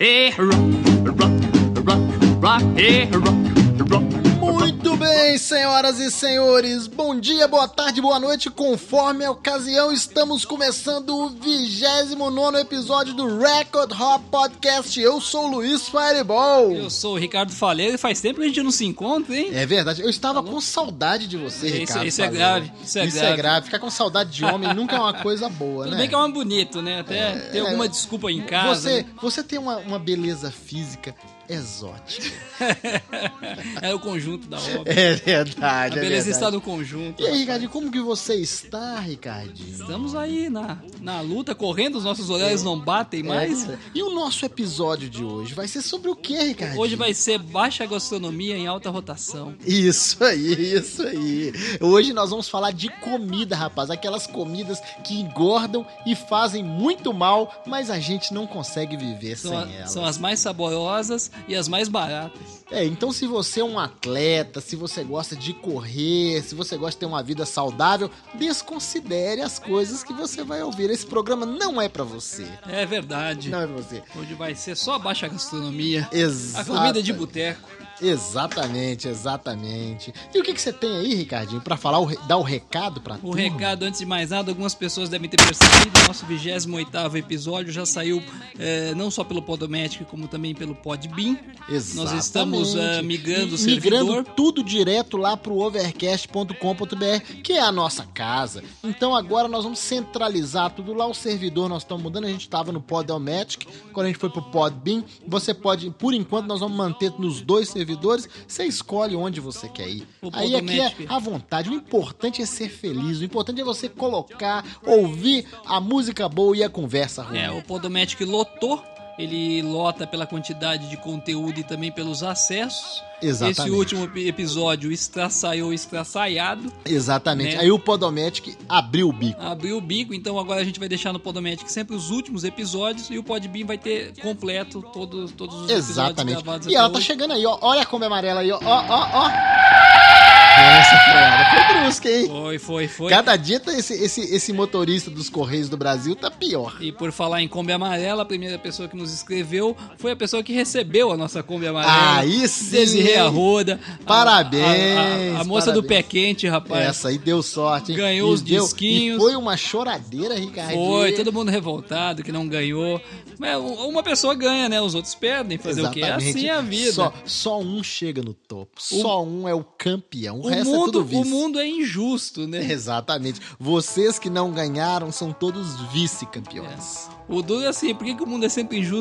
Hey, rock, rock, rock, rock, hey, rock, bem, senhoras e senhores, bom dia, boa tarde, boa noite, conforme a ocasião, estamos começando o 29 episódio do Record Hop Podcast. Eu sou o Luiz Fireball. Eu sou o Ricardo Faleiro e faz tempo que a gente não se encontra, hein? É verdade, eu estava com saudade de você, Isso- Ricardo. isso é grave, isso é grave. Ficar com saudade de homem nunca é uma coisa boa, Tudo né? bem que é um bonito, né? Até ter alguma desculpa em casa. Você, né? você tem uma, uma beleza física exótica. é o conjunto da obra. É a verdade, é beleza verdade. está no conjunto. E aí, Ricardinho, como que você está, Ricardinho? Estamos aí na, na luta, correndo, os nossos horários não batem mais. É. E o nosso episódio de hoje vai ser sobre o que, Ricardinho? Hoje vai ser baixa gastronomia em alta rotação. Isso aí, isso aí. Hoje nós vamos falar de comida, rapaz. Aquelas comidas que engordam e fazem muito mal, mas a gente não consegue viver São, sem a- elas. são as mais saborosas e as mais baratas. É, então se você é um atleta, se você gosta de correr, se você gosta de ter uma vida saudável, desconsidere as coisas que você vai ouvir. Esse programa não é pra você. É verdade. Não é pra você. Hoje vai ser só baixa gastronomia. A Exato. comida de boteco. Exatamente, exatamente. E o que, que você tem aí, Ricardinho, pra falar, o dar o recado pra O turma? recado, antes de mais nada, algumas pessoas devem ter percebido, nosso 28º episódio já saiu eh, não só pelo Podomatic, como também pelo Podbean. Exatamente. Nós estamos eh, migrando o E- Migrando servidor. tudo direto lá pro overcast.com.br, que é a nossa casa. Então agora nós vamos centralizar tudo lá. O servidor nós estamos mudando. A gente estava no Podomatic, quando a gente foi pro Podbean. Você pode, por enquanto, nós vamos manter nos dois servidores. Você escolhe onde você quer ir. Aí aqui é à vontade. O importante é ser feliz. O importante é você colocar, ouvir a música boa e a conversa ruim. É, o Podomatic lotou. Ele lota pela quantidade de conteúdo e também pelos acessos. Exatamente. Esse último epi- episódio estraçaiou estraçaiado. Exatamente. Né? Aí o Podomatic abriu o bico. Abriu o bico, então agora a gente vai deixar no Podomatic sempre os últimos episódios e o Podbean vai ter completo todos, todos os episódios Exatamente. gravados E ela tá hoje. chegando aí, ó. Olha a Kombi amarela aí, ó. Ó, ó, ó. Essa foi ela. Foi brusca, hein? Foi, foi, foi. Cada dia tá esse, esse, esse motorista dos Correios do Brasil tá pior. E por falar em Kombi Amarela, a primeira pessoa que nos escreveu foi a pessoa que recebeu a nossa Kombi Amarela. Aí sim. Desirê Arruda. Parabéns, A, a- a moça do pé parabéns. quente, rapaz. Essa aí deu sorte, hein? Ganhou E os deu- disquinhos. Foi uma choradeira, Ricardo. Foi, todo mundo revoltado que não ganhou. Mas um- uma pessoa ganha, né? Os outros perdem. Fazer o quê? É assim a vida. Só, só um chega no topo. Só um é o campeão. O, o, resto é mundo, tudo vice. o mundo é injusto, né? Exatamente. Vocês que não ganharam são todos vice-campeões. O duro é assim, por que, que o mundo é sempre injusto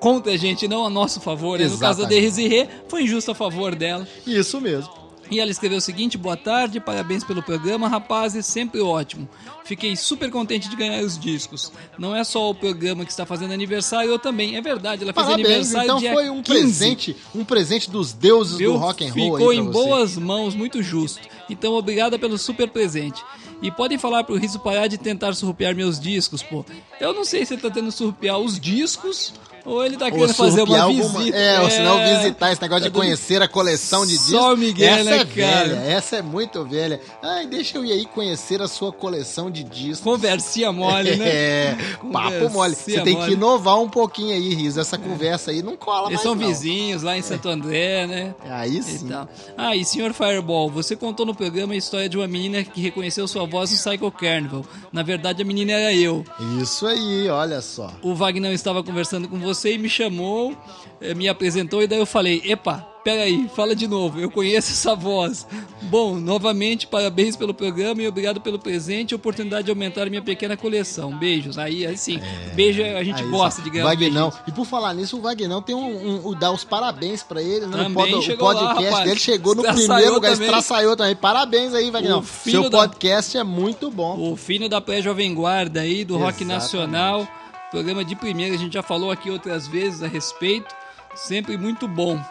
contra a gente, não a nosso favor? né? No caso da. Desirê, foi injusto a favor dela. Isso mesmo. E ela escreveu o seguinte: boa tarde, parabéns pelo programa, rapazes, sempre ótimo. Fiquei super contente de ganhar os discos. Não é só o programa que está fazendo aniversário, eu também. É verdade, ela fez Parabéns, aniversário então dia foi um 15. presente, um presente dos deuses Viu? do rock and roll Ficou em você. boas mãos, muito justo. Então, obrigada pelo super presente. E podem falar pro Riso parar de tentar surrupiar meus discos, pô. Eu não sei se ele tá tentando surrupiar os discos ou ele tá Ou querendo fazer uma alguma- visita. É, ou se não visitar esse negócio tá de conhecer a coleção de discos. Só o Miguel, essa né, é cara? velha, essa é muito velha. Ai, deixa eu ir aí conhecer a sua coleção de discos. Conversinha mole, né? É, papo mole. Você tem que mole. inovar um pouquinho aí, Riso. Essa conversa aí não cola Eles mais são não. vizinhos lá em Santo André, né? Aí sim. tal. Ah, e senhor Fireball, você contou no programa a história de uma menina que reconheceu sua voz no Psycho Carnival. Na verdade, a menina era eu. Isso aí, olha só. O Wagner estava conversando com você e me chamou, eh, me apresentou e daí eu falei, epa, peraí, fala de novo, eu conheço essa voz. Bom, novamente, parabéns pelo programa e obrigado pelo presente e oportunidade de aumentar minha pequena coleção. Beijos. Aí, assim, beijo a gente É. Gosta só. de ganhar. Vagnão. E por falar nisso, o Vagnão tem um, um, um- dá os parabéns pra ele, né? Também o, pod- o lá, podcast rapaz. dele chegou no primeiro lugar, estraçaiou também. Parabéns aí, Vagnão. Seu da- podcast é muito bom. O filho da pré-jovem guarda aí, do rock Exatamente. nacional. Programa de primeira, a gente já falou aqui outras vezes a respeito. Sempre muito bom.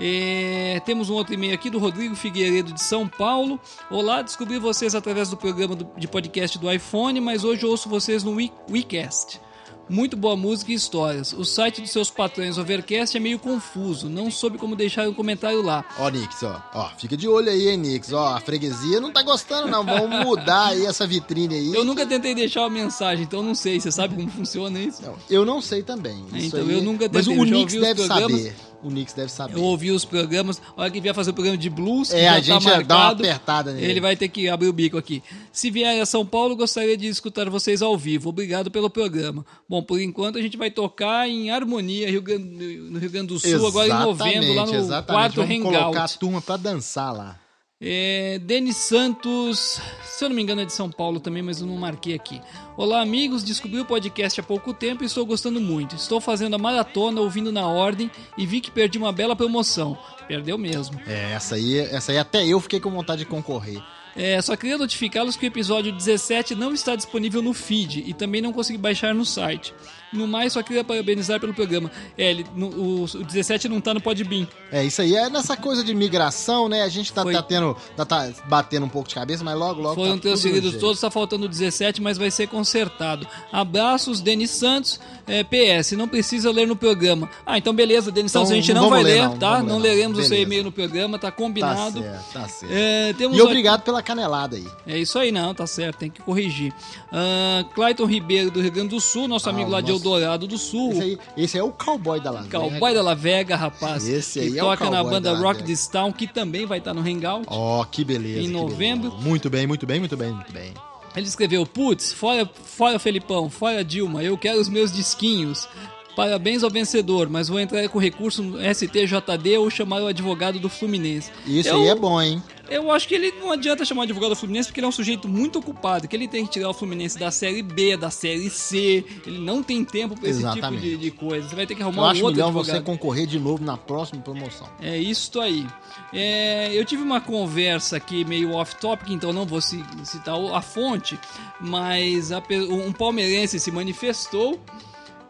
É, temos um outro e-mail aqui do Rodrigo Figueiredo de São Paulo. Olá, descobri vocês através do programa do- de podcast do iPhone, mas hoje ouço vocês no We- WeCast. Muito boa música e histórias. O site dos seus patrões Overcast é meio confuso. Não soube como deixar um comentário lá. Ó, Nix, ó. Ó, fica de olho aí, hein, Nix. Ó, a freguesia não tá gostando, não. Vamos mudar aí essa vitrine aí. Eu nunca tentei deixar uma mensagem, então não sei. Você sabe como funciona isso? Não, eu não sei também. Isso então aí- eu nunca Mas tentei. o Eu já Nix deve saber. O Nix deve saber. Eu ouvi os programas. A hora que vier fazer o programa de blues, É, a gente tá dá uma apertada nele. Ele vai ter que abrir o bico aqui. Se vier a São Paulo, gostaria de escutar vocês ao vivo. Obrigado pelo programa. Bom, por enquanto a gente vai tocar em Harmonia Rio Grande- no Rio Grande do Sul, agora em novembro, lá no exatamente. quarto Vamos Hangout. colocar a turma pra dançar lá. É, Denis Santos, se eu não me engano é de São Paulo também, mas eu não marquei aqui. Olá amigos, descobri o podcast há pouco tempo e estou gostando muito. Estou fazendo a maratona, ouvindo na ordem e vi que perdi uma bela promoção. Perdeu mesmo. É, essa aí, essa aí até eu fiquei com vontade de concorrer. É, só queria notificá-los que o episódio 17 não está disponível no feed e também não consegui baixar no site. No mais, só queria parabenizar pelo programa. É, ele, no- o, o 17 não tá no Podbean. É, isso aí é nessa coisa de migração, né? A gente tá, Foi. tá tendo. Tá, tá batendo um pouco de cabeça, mas logo, logo. Foram tá transferidos todos, tá faltando 17, mas vai ser consertado. Abraços, Denis Santos. É, PS, não precisa ler no programa. Ah, então beleza, Denis Então, Santos, a gente não não vai ler, não, tá? Não não. leremos o seu Beleza. e-mail no programa, tá Tá combinado. certo, tá certo. É, E aqui- obrigado pela canelada aí. É isso aí, não, tá certo, tem que corrigir. Ah, Clayton Ribeiro, do Rio Grande do Sul, nosso Ah, amigo lá de. Eldorado do Sul. Esse aí, esse aí é o cowboy da Las Cowboy Vegas. da La Vega, rapaz. Esse que aí é o toca na cowboy banda da La Rock Vega. This Town, que também vai estar no Hangout. Ó, que beleza. Em que novembro. beleza. Muito bem, muito bem, muito bem, muito bem. Ele escreveu: Putz, fora, fora Felipão, fora Dilma, eu quero os meus disquinhos. Parabéns ao vencedor, mas vou entrar com recurso no STJD ou chamar o advogado do Fluminense. Isso eu, aí é bom, hein? Eu acho que ele não adianta chamar o advogado do Fluminense porque ele é um sujeito muito ocupado, que ele tem que tirar o Fluminense da Série B, da Série C. Ele não tem tempo pra esse tipo de, de coisa. Você vai ter que Eu arrumar um acho outro melhor advogado. você concorrer de novo na próxima promoção. É isto aí. É, eu tive uma conversa aqui meio off-topic, então não vou ci- citar a fonte, mas a um palmeirense se manifestou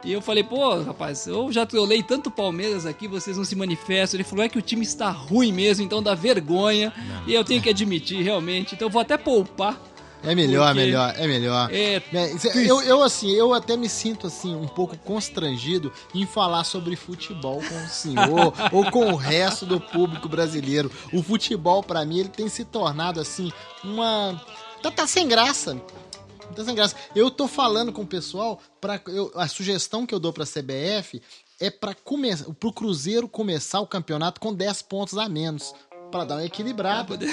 e eu falei, pô, rapaz, eu já trolei tanto Palmeiras aqui, vocês não se manifestam. Ele falou, é que o time está ruim mesmo, então dá vergonha. E eu tenho que admitir, realmente. Então eu vou até poupar. É melhor, Porque- é melhor, é melhor. É, É, eu, eu, assim, eu até me sinto, assim, um pouco constrangido em falar sobre futebol com o senhor ou com o resto do público brasileiro. O futebol, pra mim, ele tem se tornado, assim, uma... Tá, tá sem graça. Tá sem graça. Eu tô falando com o pessoal, pra, eu- a sugestão que eu dou pra CBF é pra começar, pro Cruzeiro começar o campeonato com 10 pontos a menos. Pra dar uma equilibrada. poder-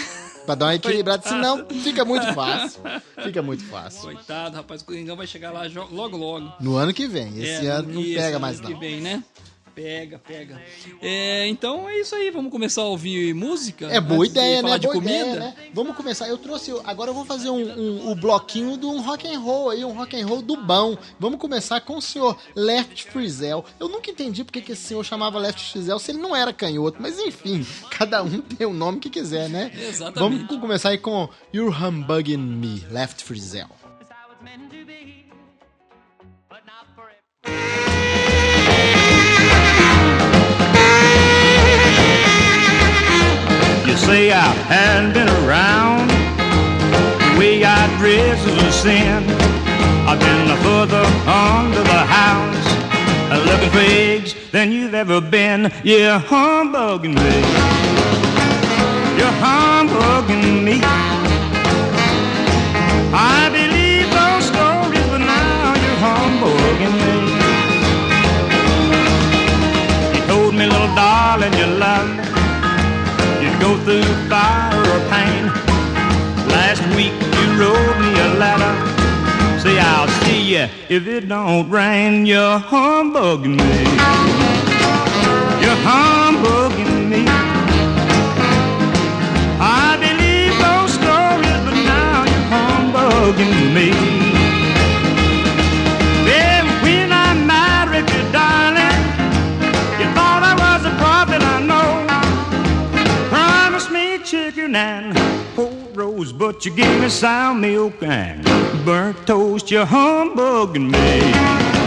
Pra dar uma equilibrada, senão fica muito fácil. Fica muito fácil. Coitado, rapaz, o Coringão vai chegar lá logo, logo. No ano que vem. Esse É, ano não pega ano mais, que não. vem, né? Pega, pega. É, então é isso aí, vamos começar a ouvir música? É boa ideia, falar né? de Boa comida? ideia, né? Vamos começar. Eu trouxe. Agora eu vou fazer um, um- o bloquinho de um rock and roll aí, um rock and roll do bom. Vamos começar com o senhor Left Frizel. Eu nunca entendi porque que esse senhor chamava Left Frizel se ele não era canhoto, mas enfim, cada um tem o nome que quiser, né? Exatamente. Vamos começar aí com You're Humbugging Me, Left Frizel. but not for say I hadn't been around. The way I dress is a sin. I've been further under the house, looking for eggs than you've ever been. You're humbugging me. You're humbugging me. Through fire or pain. Last week you wrote me a letter. Say I'll see you if it don't rain. You're humbugging me. You're humbugging me. I believe those stories, but now you're humbugging me. And cold roast, but you gave me sour milk and burnt toast. You're humbugging me.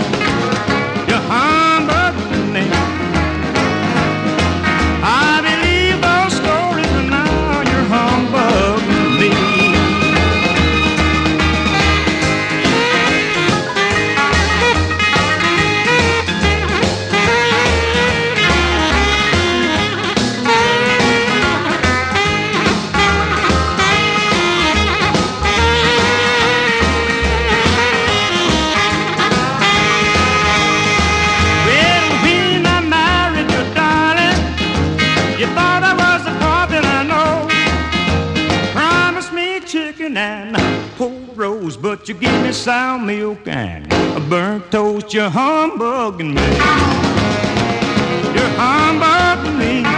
and cold rose, but you give me sour milk and a burnt toast. You're humbugging me. You're humbugging me.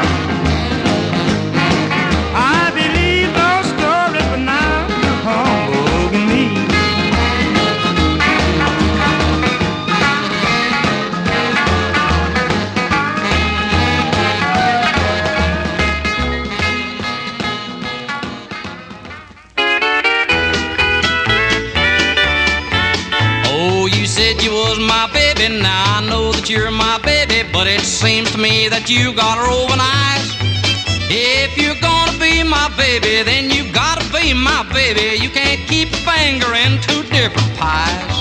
You're my baby, but it seems to me that you got roving eyes. If you're gonna be my baby, then you gotta be my baby. You can't keep a finger in two different pies.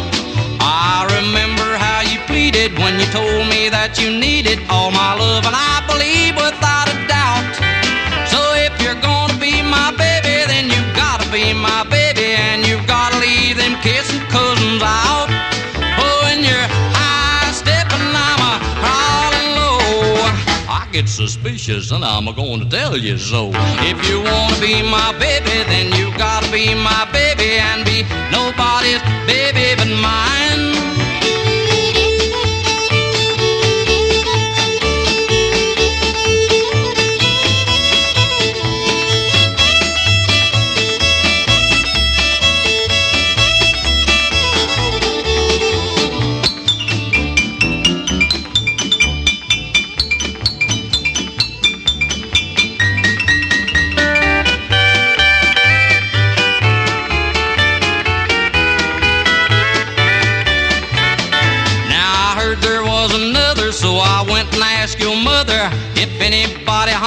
I remember how you pleaded when you told me that you needed all my love, and I believe without suspicious, and I'm going to tell you so. If you wanna be my baby, then you gotta be my baby, and be nobody's baby but mine.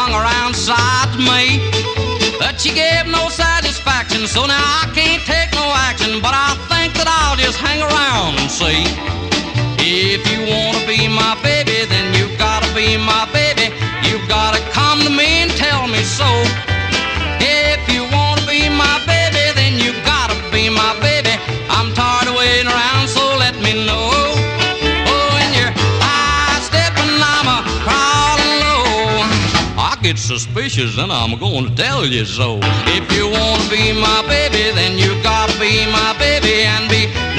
Hung around side me. But she gave no satisfaction, so now I can't take no action. But I think that I'll just hang around and see. If you wanna be my baby, then you gotta be my baby. Suspicious, and I'm going to tell you so. If you wanna be my baby, then you gotta be my baby and be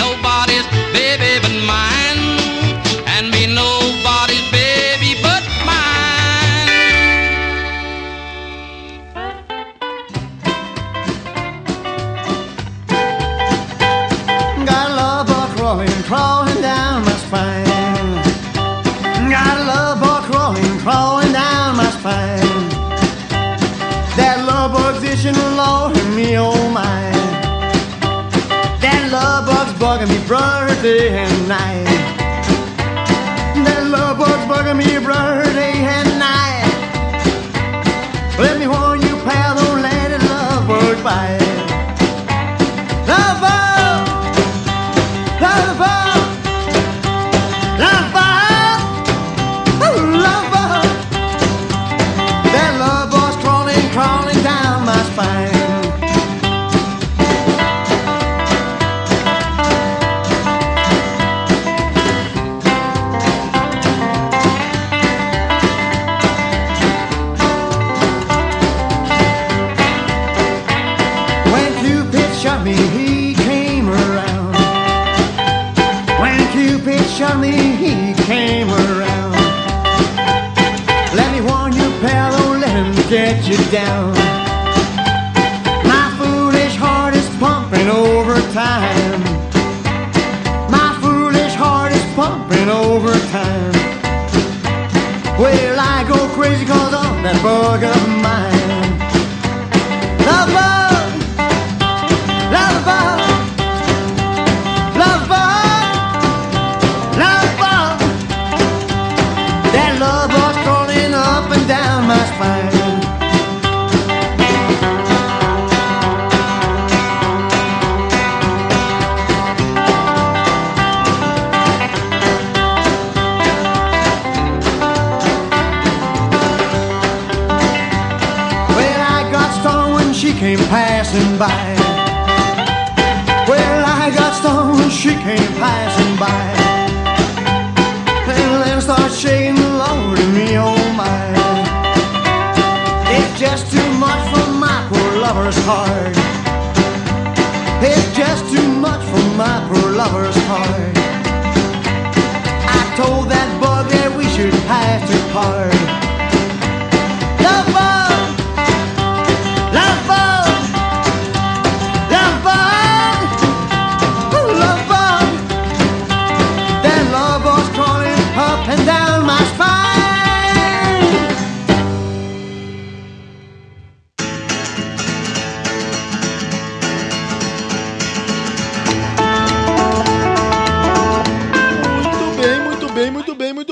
bugging me, brother, day and you down. My foolish heart is pumping overtime. My foolish heart is pumping overtime. Well, I go crazy cause of that bug of by. Well, I got when she came passing by. And then start shaking Lord me, oh my. It's just too much for my poor lover's heart. It's just too much for my poor lover's heart. I told that bug that we should have to part. Bug,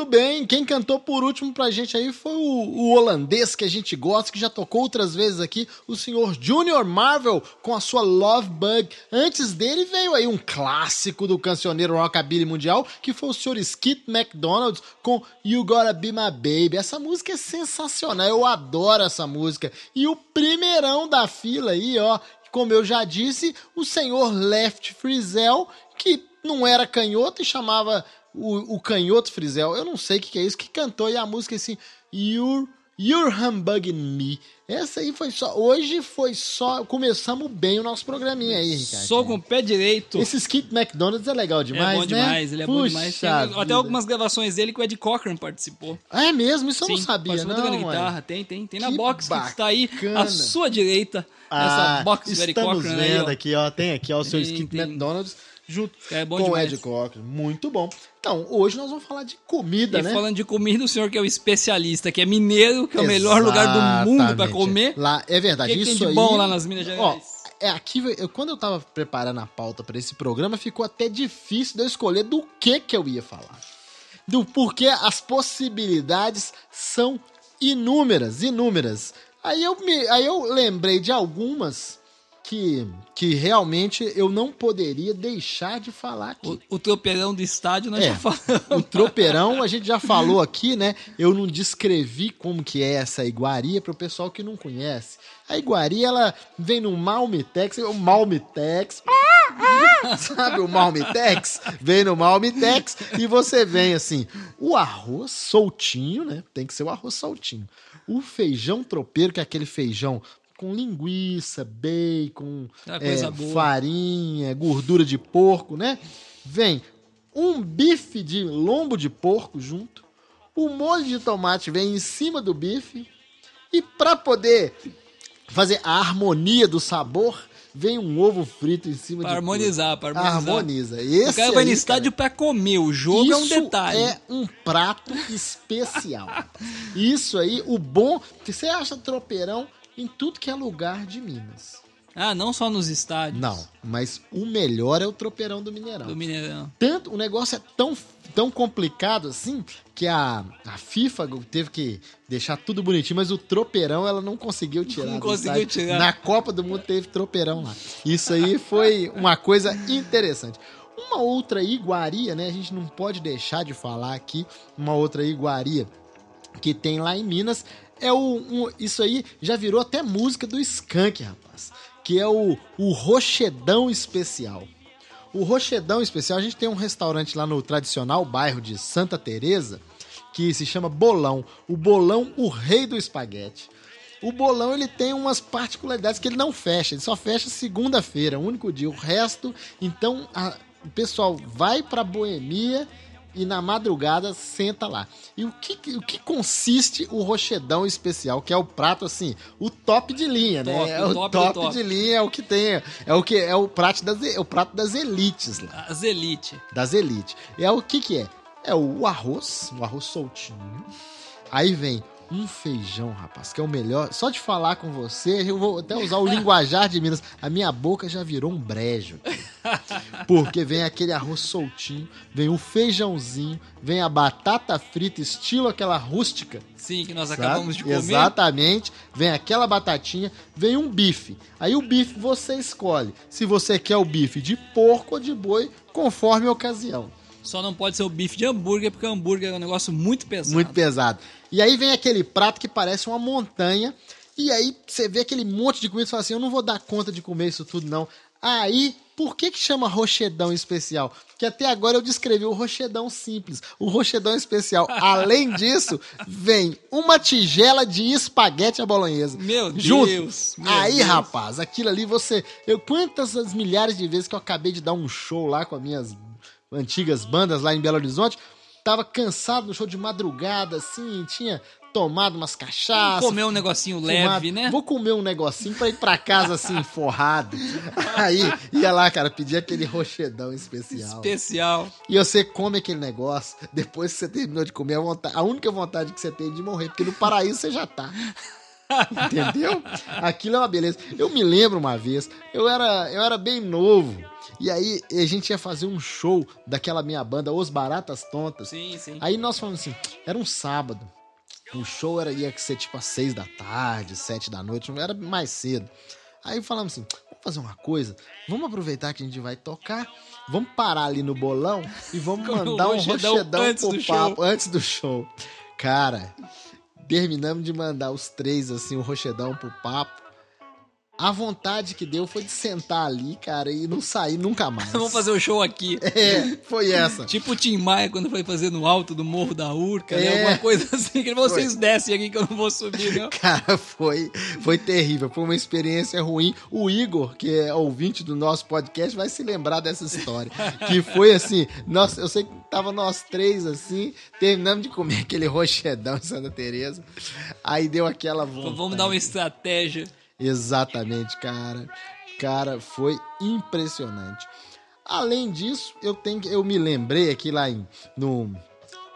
bem. Quem cantou por último pra gente aí foi o, o holandês que a gente gosta, que já tocou outras vezes aqui, o senhor Junior Marvel com a sua Love Bug. Antes dele veio aí um clássico do cancioneiro rockabilly mundial, que foi o senhor Skip McDonald com You Gotta Be My Baby. Essa música é sensacional, eu adoro essa música. E o primeirão da fila aí, ó, como eu já disse, o senhor Left Frizel, que não era canhoto e chamava o, o canhoto Frizel. Eu não sei o que, que é isso, que cantou e a música é assim, You're, you're Humbugging Me. Essa aí foi só. Hoje foi só. Começamos bem o nosso programinha aí, Ricardo. Sou com o pé direito. Esse Skip McDonald's é legal demais, é bom né? demais, ele é bom Puxa demais. Tem até vida. algumas gravações dele que o Ed Cochran participou. Ah, é mesmo? Isso eu não Sim, sabia, não. tocando guitarra, tem, tem. Tem na Que box que está aí bacana. à sua direita. Ah, essa box do Ed estamos Cochran aí, vendo ó. aqui, ó. Tem aqui, ó, o seu Tem, Skip tem. McDonald's junto É bom com o demais. Ed Cochran. Muito bom. Então, hoje nós vamos falar de comida, E né? falando de comida, o senhor que é o especialista, que é mineiro, que é o melhor lugar do mundo para Exatamente. comer. Lá, é verdade, O que que tem isso de aí. bom lá nas Minas Gerais? Ó, é aqui, eu, quando eu tava preparando a pauta para esse programa, ficou até difícil de eu escolher do que que eu ia falar. Do porque as possibilidades são inúmeras, inúmeras. Aí eu, me, aí eu lembrei de algumas que, que realmente eu não poderia deixar de falar aqui. O, o tropeirão do estádio nós É, já falamos. O tropeirão, a gente já falou aqui, né? Eu não descrevi como que é essa iguaria para o pessoal que não conhece. A iguaria, ela vem no Malmitex, o Malmitex, sabe o Malmitex? Vem no Malmitex e você vem assim, o arroz soltinho, né? Tem que ser o arroz soltinho. O feijão tropeiro, que é aquele feijão com linguiça, bacon, coisa é, farinha, gordura de porco, né? Vem um bife de lombo de porco junto, o molho de tomate vem em cima do bife e para poder fazer a harmonia do sabor, vem um ovo frito em cima Pra de harmonizar, tudo. harmonizar. Harmoniza. Esse o cara vai no aí, estádio cara, pra comer, o jogo é um isso detalhe. é um prato especial. Isso aí, o bom, que você acha tropeirão em tudo que é lugar de Minas. Ah, não só nos estádios. Não, mas o melhor é o tropeirão do Mineirão. Do Mineirão. Tanto, o negócio é tão, tão complicado assim que a, a FIFA teve que deixar tudo bonitinho, mas o tropeirão ela não conseguiu tirar. Não conseguiu estádio. tirar. Na Copa do Mundo teve tropeirão lá. Isso aí foi uma coisa interessante. Uma outra iguaria, né? A gente não pode deixar de falar aqui. Uma outra iguaria que tem lá em Minas é o. um- isso aí já virou até música do Skank, rapaz. Que é o, o Rochedão Especial. O Rochedão Especial, a gente tem um restaurante lá no tradicional bairro de Santa Teresa que se chama Bolão. O Bolão, o rei do espaguete. O Bolão ele tem umas particularidades que ele não fecha, ele só fecha segunda-feira, o único dia. O resto, então, a- o pessoal vai pra Boemia e na madrugada senta lá. E o que, o que consiste o rochedão especial, que é o prato assim, o top de linha, né? Top, É o top top, top. de linha é o que tem, é o que é o prato das é o prato das elites lá As elite. das elites. É o que que é? É o arroz, o arroz soltinho. Aí vem um feijão, rapaz, que é o melhor. Só de falar com você, eu vou até usar o linguajar de Minas. A minha boca já virou um brejo. Porque vem aquele arroz soltinho, vem o feijãozinho, vem a batata frita, estilo aquela rústica. Sim, que nós sabe? acabamos de comer. Exatamente. Vem aquela batatinha, vem um bife. Aí o bife você escolhe se você quer o bife de porco ou de boi, conforme a ocasião. Só não pode ser o bife de hambúrguer, porque o hambúrguer é um negócio muito pesado. Muito pesado. E aí vem aquele prato que parece uma montanha. E aí você vê aquele monte de comida e fala assim: eu não vou dar conta de comer isso tudo, não. Aí, por que que chama rochedão especial? Porque até agora eu descrevi o rochedão simples. O rochedão especial, além disso, vem uma tigela de espaguete à bolonhesa. Meu Junto. Deus, meu Aí, Deus. rapaz, aquilo ali você... Eu, quantas as milhares de vezes que eu acabei de dar um show lá com as minhas antigas bandas lá em Belo Horizonte, tava cansado no show de madrugada, assim, tinha tomado umas cachaças, Comer um negocinho fumado. leve, né? Vou comer um negocinho pra ir pra casa assim, forrado. Aí ia lá, cara, pedir aquele rochedão especial. Especial. E você come aquele negócio, depois que você terminou de comer, a, vontade- a única vontade que você tem é de morrer, porque no paraíso você já tá. Entendeu? Aquilo é uma beleza. Eu me lembro uma vez, eu era, eu era bem novo. E aí a gente ia fazer um show daquela minha banda, Os Baratas Tontas. Sim, sim. Aí nós falamos assim, era um sábado. O show era, ia ser tipo às seis da tarde, sete da noite, era mais cedo. Aí falamos assim, vamos fazer uma coisa, vamos aproveitar que a gente vai tocar, vamos parar ali no bolão e vamos mandar um rochedão pro papo antes do show. Cara, terminamos de mandar os três assim, o rochedão pro papo. A vontade que deu foi de sentar ali, cara, e não sair nunca mais. Vamos fazer o show aqui. É, foi essa. Tipo o Tim Maia quando foi fazer no alto do Morro da Urca, né? É. Alguma coisa assim, que vocês descem aqui que eu não vou subir, não. Cara, foi, foi terrível, foi uma experiência ruim. O Igor, que é ouvinte do nosso podcast, vai se lembrar dessa história. Que foi assim, nós, eu sei que tava nós três assim, terminamos de comer aquele rochedão em Santa Teresa. Aí deu aquela vontade. Vamos dar uma estratégia. Exatamente, cara. Cara, foi impressionante. Além disso, eu tenho, eu me lembrei aqui lá em no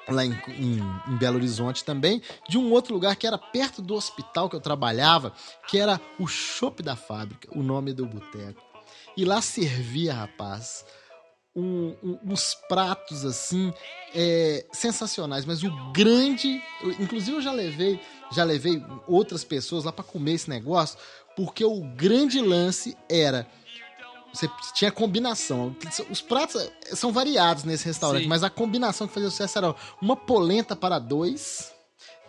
lá em, em- em Belo Horizonte também de um outro lugar que era perto do hospital que eu trabalhava, que era o Chopp da Fábrica, o nome do boteco. E lá servia, rapaz, um- um- uns pratos assim é, sensacionais, mas o grande, inclusive eu já levei, já levei outras pessoas lá para comer esse negócio, porque o grande lance era você tinha combinação. Os pratos são variados nesse restaurante, Sim. mas a combinação que fazia sucesso era uma polenta para dois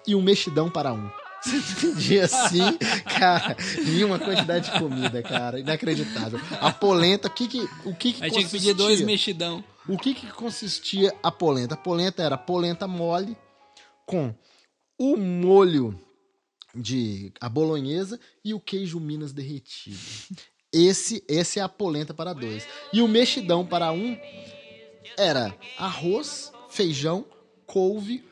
e um mexidão para um. Você pedia assim, cara, vinha uma quantidade de comida, cara, inacreditável. A polenta, o que que, o que, que Aí tinha que consistia? pedir dois mexidão. O que que consistia a polenta? A polenta era polenta mole com o molho de a bolonhesa e o queijo Minas derretido. Esse, esse é a polenta para dois. E o mexidão para um era arroz, feijão, couve,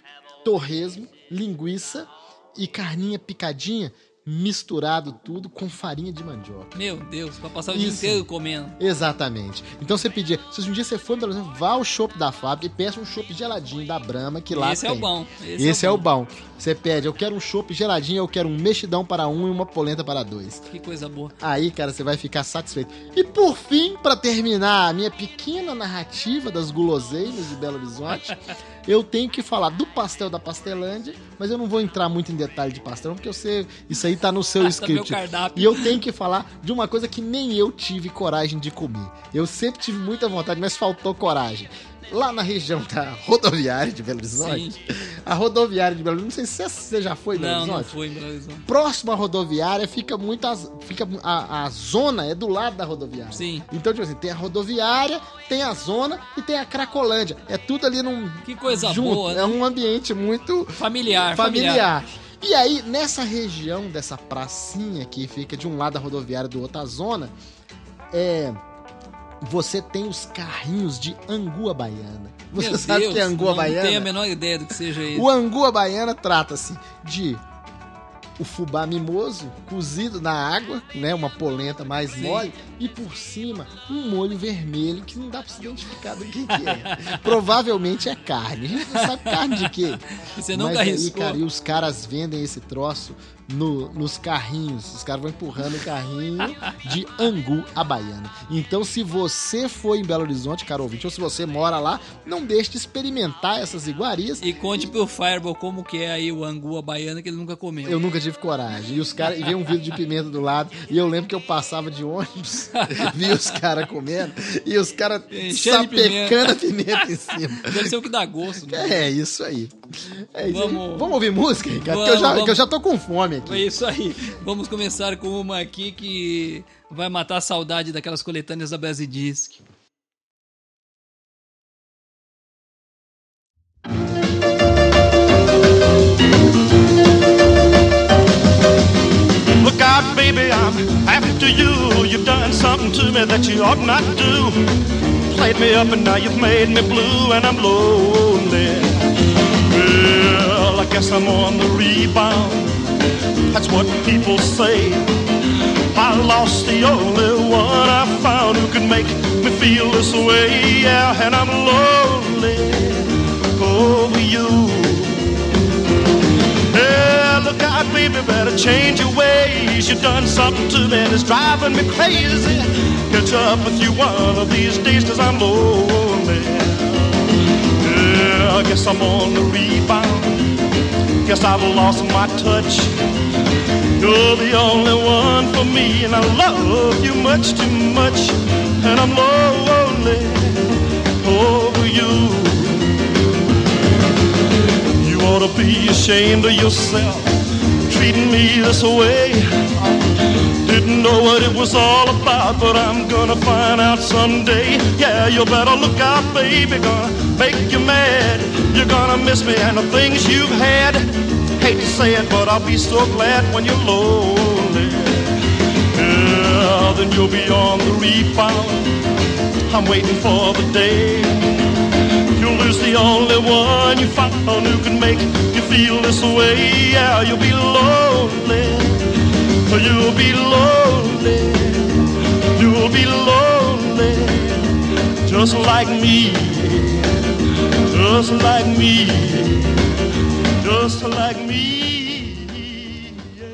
torresmo, linguiça e carninha picadinha, misturado tudo com farinha de mandioca. Meu Deus, pra passar o dia Isso. inteiro comendo. Exatamente. Então você pedia, se um dia você for, por exemplo, vá ao shopping da fábrica e peça um chopp geladinho da Brahma, que lá Esse tem. é o bom. Esse, é, o bom. Você pede, eu quero um chopp geladinho, eu quero um mexidão para um e uma polenta para dois. Que coisa boa. Aí, cara, você vai ficar satisfeito. E por fim, pra terminar a minha pequena narrativa das guloseimas de Belo Horizonte, eu tenho que falar do pastel da Pastelândia, mas eu não vou entrar muito em detalhe de pastel, porque eu sei, isso aí tá no seu Tá script. E eu tenho que falar de uma coisa que nem eu tive coragem de comer. Eu sempre tive muita vontade, mas faltou coragem. Lá na região da rodoviária de Belo Horizonte, Sim. a rodoviária de Belo Horizonte, não sei se você já foi em Belo Não, não Horizonte foi em Belo Horizonte. próximo à rodoviária fica muito as- fica a, a zona é do lado da rodoviária. Sim. Então, tipo assim, tem a rodoviária, tem a zona e tem a Cracolândia. É tudo ali num Que coisa junto. boa, É né? um ambiente muito Familiar, familiar. familiar. E aí, nessa região dessa pracinha que fica de um lado a rodoviária do outro a zona, é você tem os carrinhos de angu baiana. Você Meu sabe Deus, que é angu não baiana? tenho a menor ideia do que seja isso. O angu à baiana trata-se de o fubá mimoso cozido na água, né, uma polenta mais Sim. mole e por cima um molho vermelho que não dá pra se identificar do que, que é. Provavelmente é carne. A gente não sabe carne de quê. Você nunca Mas aí, cara, e os caras vendem esse troço no- nos carrinhos. Os caras vão empurrando o carrinho de angu à baiana. Então, se você for em Belo Horizonte, caro ouvinte, ou se você mora lá, não deixe de experimentar essas iguarias. E conte pro Fireball como que é aí o angu à baiana que ele nunca comeu. Eu nunca tive coragem. E os caras, e veio um vidro de pimenta do lado, e eu lembro que eu passava de ônibus, vi os caras comendo, e os caras sapecando a pimenta em cima. Deve ser o que dá gosto, né? É isso aí. É isso aí. Vamos- Vamos ouvir música, Ricardo? Vamos, que, eu já, vamos. que eu já tô com fome aqui. É isso aí. Vamos começar com uma aqui que vai matar a saudade daquelas coletâneas da Brasidisc. Look out, baby, I'm after you. You've done something to me that you ought not do. Played me up and now you've made me blue and I'm lonely. Well, I guess I'm on the rebound. That's what people say. I lost the only one I found who could make me feel this way. Yeah, and I'm lonely over you. Yeah, look out, baby, better change your ways. You've done something to me that's driving me crazy. Catch up with you one of these days, cause I'm lonely. Yeah, I guess I'm on the rebound. Guess I've lost my touch. You're the only one for me, and I love you much too much. And I'm lonely over you. You ought to be ashamed of yourself, treating me this way. Didn't know what it was all about, but I'm gonna find out someday. Yeah, you better look out, baby, gonna make you mad. You're gonna miss me and the things you've had. Hate to say it, but I'll be so glad when you're lonely. Yeah, then you'll be on the rebound. I'm waiting for the day. You'll lose the only one you found who can make you feel this way. Yeah, you'll be lonely. You'll be lonely. You'll be lonely. Just like me. Just like me. Just like me. Yeah.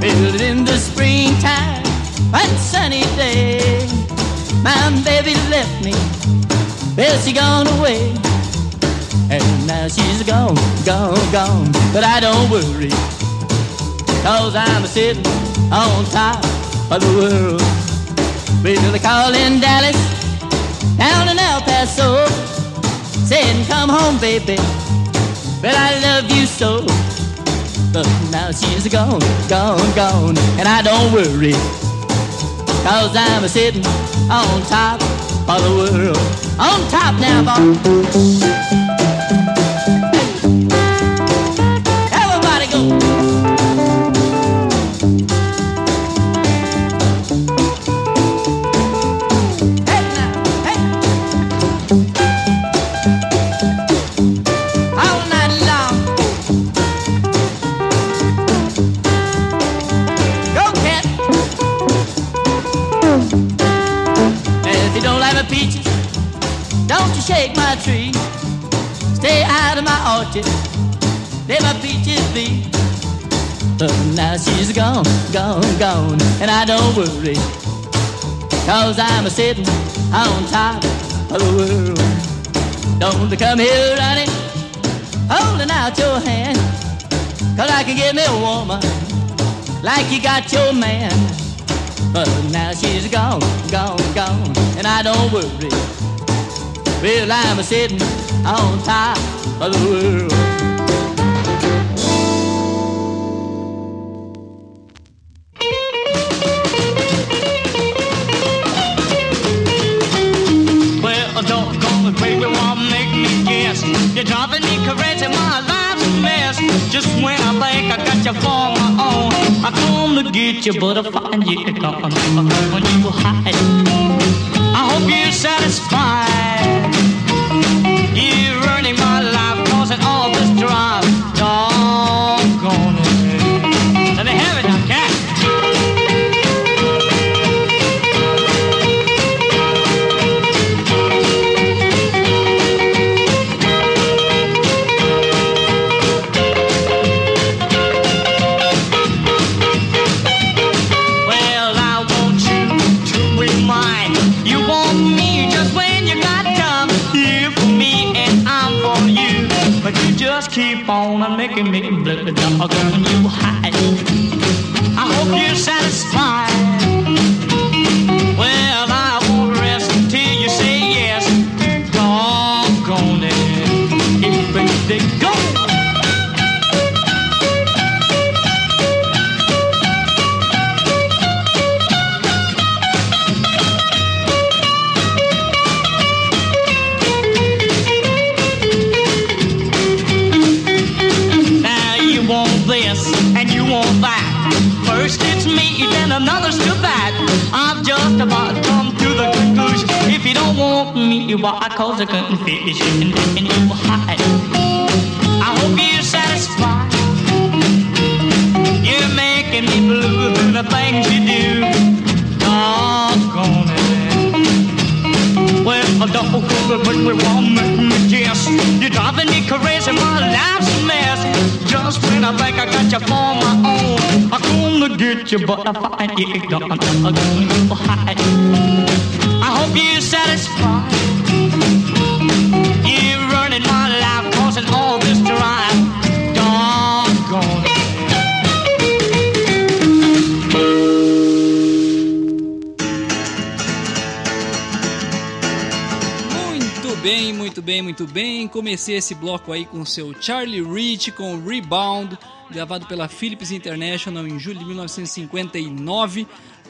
Well, in the springtime, one sunny day, my baby left me. Well, she gone away. And now she's gone, gone, gone. But I don't worry. Cause I'm a sitting on top of the world. Well, they call in Dallas, down in El Paso. Saying, come home, baby. But I love you so. But now she's gone, gone, gone, and I don't worry. Cause I'm a sitting on top of the world. On top now, boy. Gone, and I don't worry. Cause I'm a sitting on top of the world. Don't come here running, holding out your hand. Cause I can get me a woman like you got your man. But now she's gone, gone, gone, and I don't worry. Well, I'm a sitting on top of the world. To get you, but I find you gone when you were hiding. I hope you're satisfied. Me, why I cause a confusion and you hide. I hope you're satisfied. You're making me blue through the things you do. Doggone it. Well, I don't but we won't make guess. You're driving me crazy, my life's a mess. Just when I think I got you for my own, I'm gonna get you, but I find you hide. I hope you're satisfied. Bem, muito bem, muito bem. Comecei esse bloco aí com o seu Charlie Rich com Rebound, gravado pela Philips International em julho de 1959.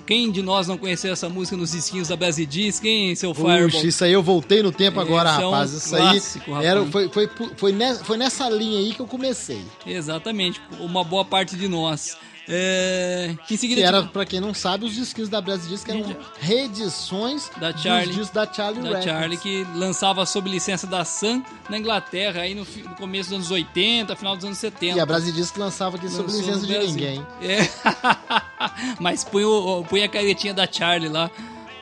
Quem de nós não conheceu essa música nos disquinhos da Brasidis? Quem, seu Fireball? Puxa, isso aí eu voltei no tempo agora, Esse é um rapaz. Isso clássico, aí era, rapaz. foi, foi, foi, nessa, foi nessa linha aí que eu comecei. Exatamente, uma boa parte de nós. É... Que em seguida Que era, tipo, pra quem não sabe, os discos da Brasil Disc eram reedições Da Charlie. dos discos da Charlie da Records. Charlie que lançava sob licença da Sun na Inglaterra aí no, fi- no começo dos anos 80, final dos anos 70. E a Brasil Disc lançava aqui sob Lançou licença de Brasil. ninguém. É. Mas põe, o, a caretinha da Charlie lá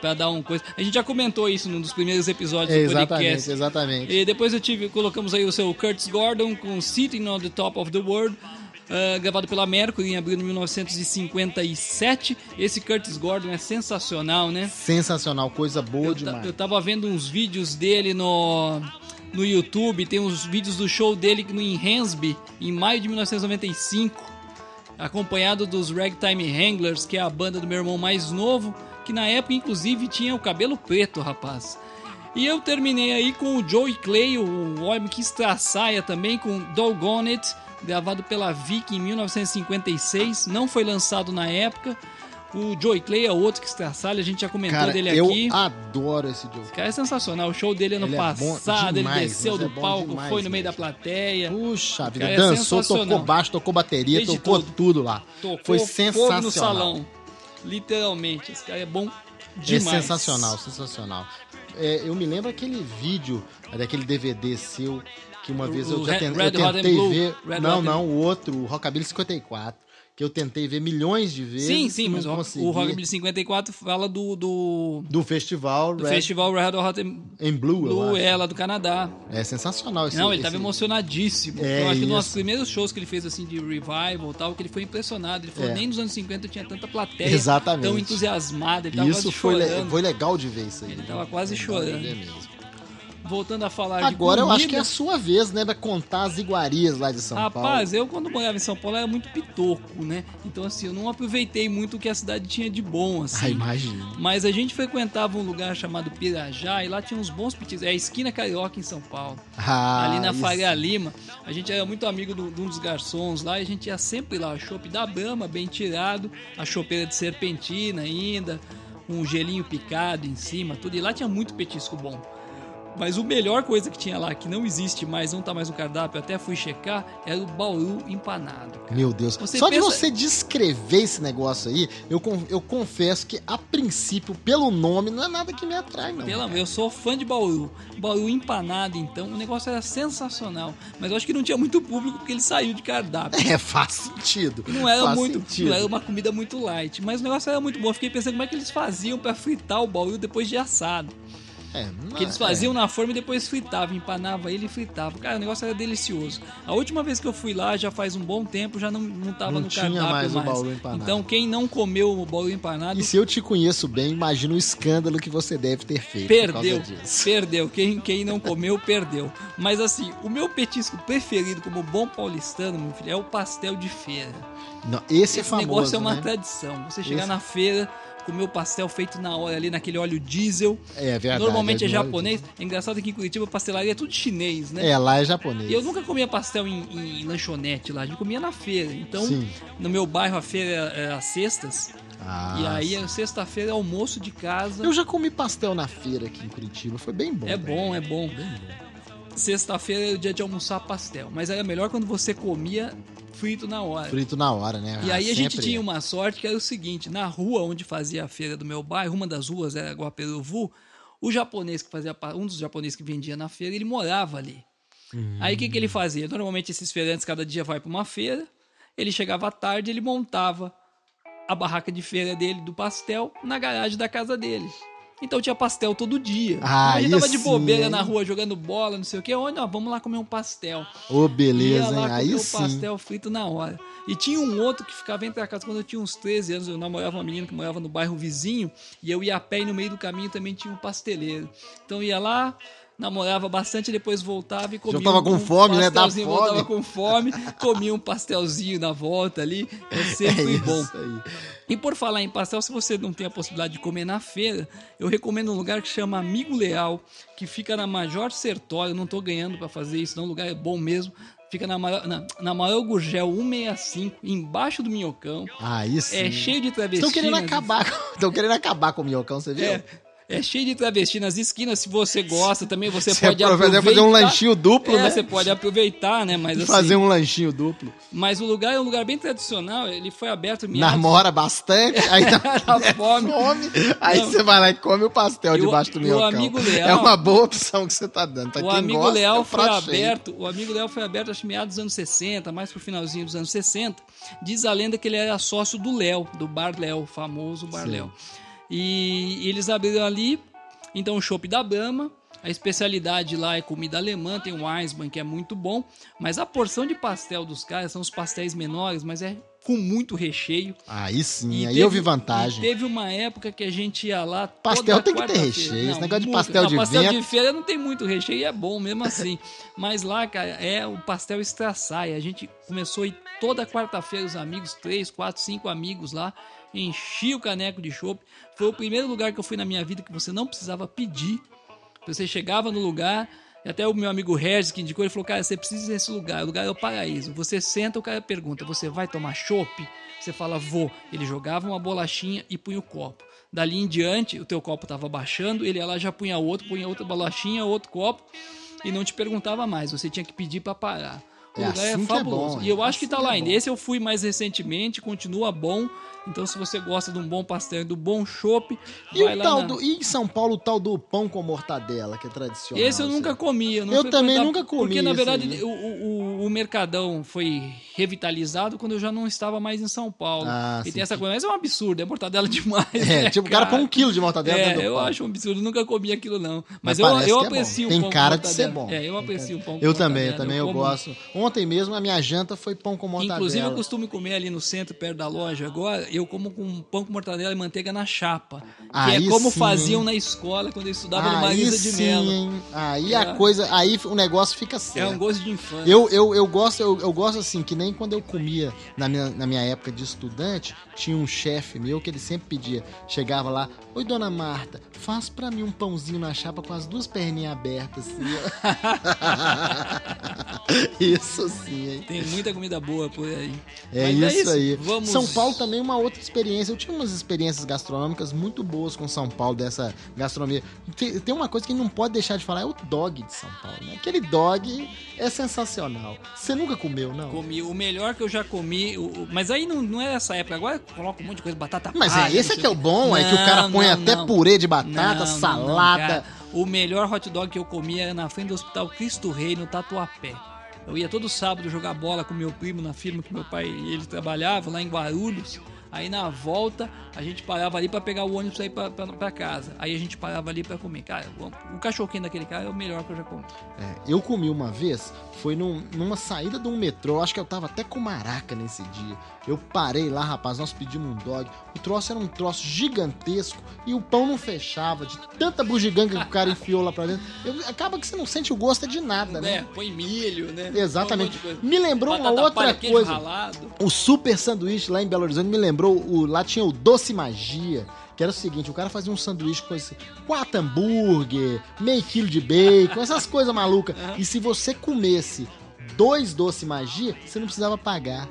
pra dar um coisa. A gente já comentou isso num dos primeiros episódios do podcast. exatamente, exatamente. E depois eu tive, colocamos aí o seu Curtis Gordon com Sitting on the Top of the World, ah, gravado pela Mercury em abril de 1957. Esse Curtis Gordon é sensacional, né? Sensacional, coisa boa Eu, demais. eu tava vendo uns vídeos dele no, no YouTube, tem uns vídeos do show dele em Hansby, em maio de 1995, acompanhado dos Ragtime Wranglers, que é a banda do meu irmão mais novo, que na época inclusive tinha o cabelo preto, rapaz. E eu terminei aí com o Joey Clay, o homem que estraçaia também, com Doggone It, gravado pela Vic em 1956, não foi lançado na época. O Joey Clay é outro que estraçalha, a gente já comentou Cara, dele eu aqui. adoro esse jogo. Esse cara é sensacional. O show dele ano Ele é passado, demais, ele desceu é do bom palco, demais foi no meio da mesmo. plateia. Puxa vida, é dançou, tocou baixo, tocou bateria, Fez tocou tudo. tudo lá. Tocou Foi fogo sensacional. no salão. Literalmente. Esse cara é bom É demais. sensacional, sensacional. É, eu me lembro aquele vídeo, daquele DVD seu, que uma vez o eu, já Red- ten- eu tentei ver. Red não, não, o outro, o Rockabilly 54, que eu tentei ver milhões de vezes. Sim, sim, mas o, consegui. o Rockabilly 54 fala do, do, Do festival, do Red festival Red Hot em Blue, Blue, é lá do Canadá. É sensacional esse Não, ele tava esse- emocionadíssimo. É, eu acho que nos primeiros shows que ele fez assim de revival e tal, que ele foi impressionado. Ele falou, É. nem nos anos 50 tinha tanta plateia Exatamente. tão entusiasmada. Ele tava Isso quase foi, le- foi legal de ver isso aí. Ele tava quase de chorando. ver mesmo. Voltando a falar Agora de eu comida, acho que é a sua vez, né, pra contar as iguarias lá de São Rapaz, Paulo. eu quando morava em São Paulo era muito pitoco, né? Então assim, eu não aproveitei muito o que a cidade tinha de bom, Ah, assim. imagina. Mas a gente frequentava um lugar chamado Pirajá e lá tinha uns bons petiscos. É a esquina carioca em São Paulo. Ah, ali na isso. Faria Lima. A gente era muito amigo do- de um dos garçons lá e a gente ia sempre lá. Chopp da Brahma, bem tirado. A chopeira de serpentina ainda. Um gelinho picado em cima, tudo. E lá tinha muito petisco bom. Mas o melhor coisa que tinha lá, que não existe mais, não tá mais no cardápio, até fui checar, era o bauru empanado. cara. Meu Deus. Você Só de pensa- você descrever esse negócio aí, eu, eu confesso que, a princípio, pelo nome, não é nada que me atrai, não. Pelo amor, eu sou fã de Bauru. Bauru empanado, então, o negócio era sensacional. Mas eu acho que não tinha muito público porque ele saiu de cardápio. É, faz sentido. Não era Faz muito, sentido. não era uma comida muito light, mas o negócio era muito bom. Eu fiquei pensando como é que eles faziam pra fritar o bauru depois de assado. É, Que eles faziam na forma e depois fritavam, empanava ele e fritava. Cara, o negócio era delicioso. A última vez que eu fui lá, já faz um bom tempo, já não, não tava Não no tinha cardápio mais mais. o bauru empanado. Então, quem não comeu o bauru empanado, E se eu te conheço bem, imagina o escândalo que você deve ter feito. perdeu. Perdeu. Quem, quem não comeu, perdeu. Mas assim, o meu petisco preferido como bom paulistano, meu filho, é o pastel de feira. Não, esse, é Esse famoso, negócio é uma né? tradição. Você chegar Esse- na feira, comer o pastel feito na hora ali, naquele óleo diesel. É verdade. Normalmente é óleo japonês. É engraçado que em Curitiba pastelaria é tudo chinês, né? É, lá é japonês. E eu nunca comia pastel em, em lanchonete lá, a gente comia na feira. Então, Sim. no meu bairro a feira é, é às sextas. Ah, e aí, sexta-feira é almoço de casa. Eu já comi pastel na feira aqui em Curitiba, foi bem bom. É velho. bom, é bom. Sexta-feira é o dia de almoçar pastel. Mas era melhor quando você comia frito na hora. Frito na hora, né? E Ah, aí a gente tinha é. uma sorte que era o seguinte, na rua onde fazia a feira do meu bairro, uma das ruas era Guaperuvu, o japonês que fazia um dos japoneses que vendia na feira, ele morava ali. Aí o que, que ele fazia? Normalmente esses feirantes cada dia vai para uma feira, ele chegava à tarde, ele montava a barraca de feira dele do pastel na garagem da casa dele. Então tinha pastel todo dia. Ah, a gente tava aí de bobeira na rua jogando bola, não sei o quê. Onde, ó, vamos lá comer um pastel. Ô, beleza, Ia lá hein? Aí o sim. pastel frito na hora. E tinha um outro que ficava entre a casa quando eu tinha uns 13 anos. Eu namorava uma menina que morava no bairro vizinho. E eu ia a pé e no meio do caminho também tinha um pasteleiro. Então ia lá, namorava bastante, depois voltava e comia. tava um, com um fome, né? Pastelzinho, fome. Voltava com fome, comia um pastelzinho na volta ali. É sempre É bom. isso aí. E por falar em pastel, se você não tem a possibilidade de comer na feira, eu recomendo um lugar que chama Amigo Leal, que fica na Major Sertório. Eu não tô ganhando para fazer isso, não. O lugar é bom mesmo. Fica na, Maior- na, na Maior Gurgel 165, embaixo do Minhocão. Aí sim. É cheio de travestinas. Estão querendo acabar, Estão querendo acabar com o minhocão, você viu? É, é cheio de travesti nas esquinas. Se você gosta também, você, Você pode aproveita- aproveitar. fazer um lanchinho duplo, é, né? Você pode aproveitar, né? Mas, assim, Fazer um lanchinho duplo. mas o lugar é um lugar bem tradicional. Ele foi aberto meados- Namora bastante, aí tá Dá fome. fome, aí Não. você vai lá e come o pastel debaixo do minhocão. amigo leal- É uma boa opção que você tá dando. Pra o quem amigo gosta, Leal é foi prato cheio. aberto, o amigo Leal foi aberto acho que meados dos anos 60, mais pro finalzinho dos anos 60. Diz a lenda que ele era sócio do Léo, do Bar Léo, o famoso Bar Sim. Léo. E eles abriram ali, então o chopp da Brahma, a especialidade lá é comida alemã, tem o Eismann que é muito bom, mas a porção de pastel dos caras são os pastéis menores, mas é com muito recheio. Aí sim, E aí teve- eu vi vantagem. e teve uma época que a gente ia lá. Pastel tem que ter recheio, esse Não, negócio de muito. pastel Não, de pastel vento- de feira não tem muito recheio, e é bom mesmo assim. Mas lá, cara, é o pastel estraçaia. A gente começou a ir toda quarta-feira, os amigos, três, quatro, cinco amigos lá, enchi o caneco de chopp. Foi o primeiro lugar que eu fui na minha vida que você não precisava pedir. Você chegava no lugar, e até o meu amigo Regis que indicou, ele falou, cara, você precisa ir nesse lugar, o lugar é o paraíso. Você senta, o cara pergunta, você vai tomar chopp? Você fala, vou. Ele jogava uma bolachinha e punha o copo. Dali em diante, o teu copo estava baixando, ele ia lá já punha outro, punha outra bolachinha, outro copo, e não te perguntava mais, você tinha que pedir para parar. O É lugar é, assim é fabuloso. bom, e eu é acho que tá assim que lá é ainda. bom. Esse eu fui mais recentemente, continua bom. Então, se você gosta de um bom pastel e do bom chopp, E, vai o tal na- do, e em São Paulo, o tal do pão com mortadela, que é tradicional. Esse eu assim. nunca comi. Eu, Eu também nunca comi Porque, na verdade, o, o, o Mercadão foi revitalizado quando eu já não estava mais em São Paulo. Ah, e sim, tem essa coisa, mas é um absurdo, é mortadela demais. É, né, tipo, o cara põe um quilo de mortadela É, eu pão. acho um absurdo, nunca comi aquilo não. Mas Mas, eu, eu é aprecio Tem o pão cara de ser bom. É, eu aprecio o pão com Eu também, eu também, eu gosto. Ontem mesmo a minha janta foi pão com mortadela. Inclusive, eu costumo comer ali no centro, perto da loja. Agora, eu como com pão com mortadela e manteiga na chapa. que Aí é como sim, faziam na escola quando eu estudava no aí Marisa de Mello. Aí É. a coisa, aí o negócio fica É sério. um gosto de infância. Eu, eu, eu gosto, eu, eu gosto assim, que nem quando eu comia na minha, na minha época de estudante, tinha um chefe meu que ele sempre pedia, chegava lá, oi dona Marta, faz pra mim um pãozinho na chapa com as duas perninhas abertas assim. ó." isso sim, hein? Tem muita comida boa por aí. É Mas isso, aí. Vamos... São Paulo também é uma outra experiência. Eu tinha umas experiências gastronômicas muito boas com São Paulo, dessa gastronomia. Tem, uma coisa que não pode deixar de falar, é o dog de São Paulo. Né? Aquele dog é sensacional. Você nunca comeu, não? Comi o melhor que eu já comi, o- mas aí não, não é essa época. Agora coloca um monte de coisa, batata Mas palha, é esse não é que é o bom, é que o Não, cara põe não, até não. purê de batata, Não, não, não, salada. o melhor hot dog que eu comia era na frente do Hospital Cristo Rei, no Tatuapé. Eu ia todo sábado jogar bola com meu primo na firma que meu pai e ele trabalhava lá em Guarulhos. Aí na volta a gente parava ali pra pegar o ônibus pra, pra casa. Aí a gente parava ali pra comer. Cara, o, o daquele cara é o melhor que eu já comi. É, eu comi uma vez, foi num- numa saída de um metrô, acho que eu tava até com maraca nesse dia. Eu parei lá, rapaz, nós pedimos um dog. O troço era um troço gigantesco e o pão não fechava, de tanta bugiganga que o cara enfiou lá pra dentro. Eu- acaba que você não sente o gosto de nada, né? Né? Põe milho, né? Exatamente. Um. Me lembrou uma Batata outra palha, coisa. ralado. O super sanduíche lá em Belo Horizonte me lembrou, o, lá tinha o Doce Magia, que era o seguinte, o cara fazia um sanduíche com esse, quatro hambúrguer, meio quilo de bacon, essas coisas malucas. E se você comesse dois Doce Magia, você não precisava pagar.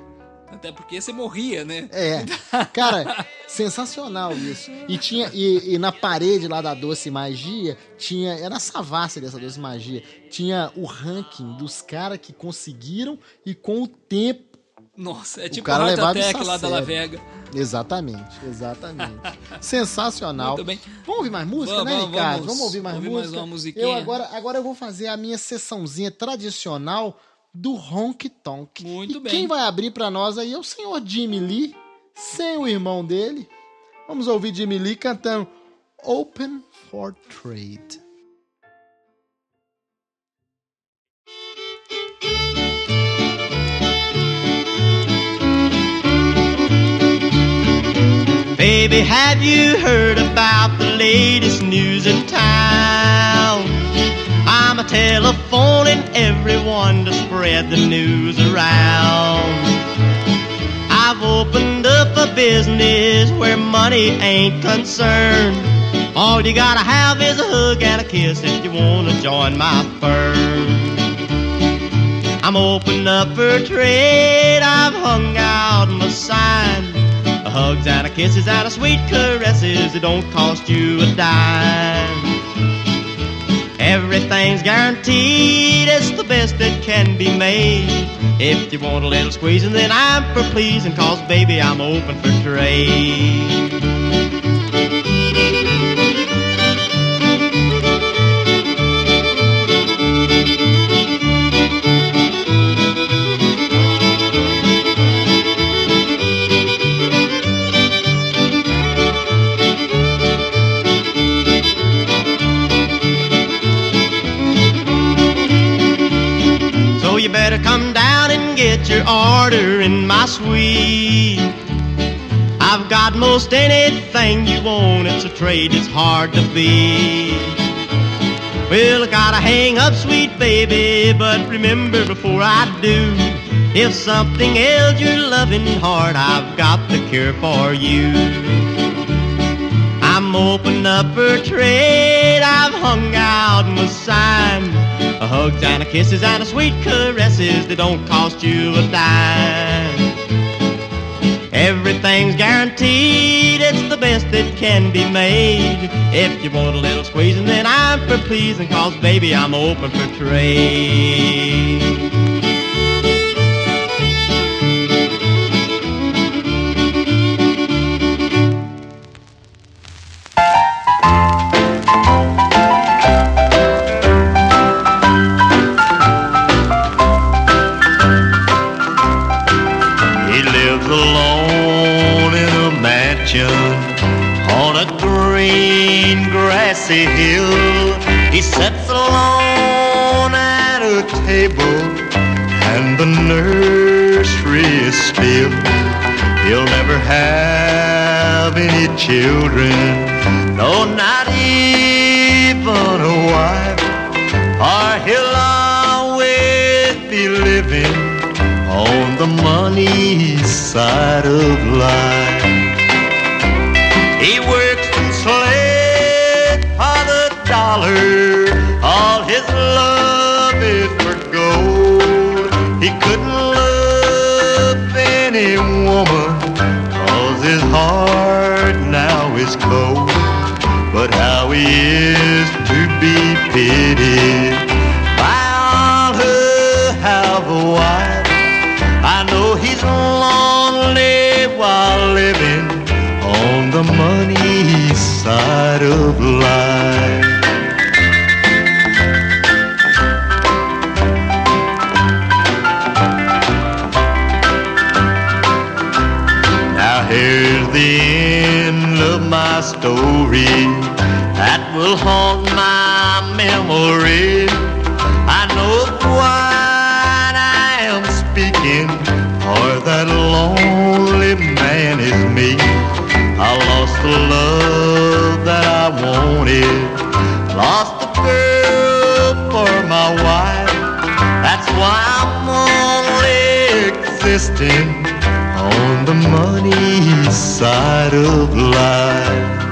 Até porque você morria, né? É, cara, sensacional isso. E tinha e, e na parede lá da Doce Magia tinha, era a savassi dessa Doce Magia, tinha o ranking dos caras que conseguiram e com o tempo Nossa, é tipo o cara Heart levava Attack lá da La. Vega. Exatamente, exatamente. Sensacional. Muito bem. Vamos ouvir mais música, Vamos, né, vamos, Ricardo? vamos Vamos, ouvir mais mais música. uma musiquinha. eu agora, agora eu vou fazer a minha sessãozinha tradicional do Honk Tonk. Muito e bem. quem vai abrir pra nós aí é o senhor Jimmy Lee, sem o irmão dele. Vamos ouvir Jimmy Lee cantando Open for Trade. Baby, have you heard about the latest news in town? I'm a telephoning everyone to spread the news around. I've opened up a business where money ain't concerned. All you gotta have is a hug and a kiss if you wanna join my firm. I'm open up for trade. I've hung out my sign. A hugs and a kisses and a sweet caresses. It don't cost you a dime. Everything's guaranteed. It's the best that can be made. If you want a little squeezing, then I'm for pleasing. Cause baby, I'm open for trade. Your order in my suite. I've got most anything you want. It's a trade, it's hard to beat. Well, I gotta hang up, sweet baby, but remember before I do, if something ails your loving heart, I've got the cure for you. I'm open up for trade. I've hung out my sign. A hugs and a kisses and a sweet caresses that don't cost you a dime. Everything's guaranteed. It's the best that can be made. If you want a little squeezing, then I'm for pleasing. Cause baby, I'm open for trade. On a green grassy hill. He sits alone at a table and the nursery is still. He'll never have any children, no, not even a wife, or he'll always be living on the money side of life. Is cold. But how he is to be pitied who have a wife. I know he's lonely while living on the money side of life. On the money side of life.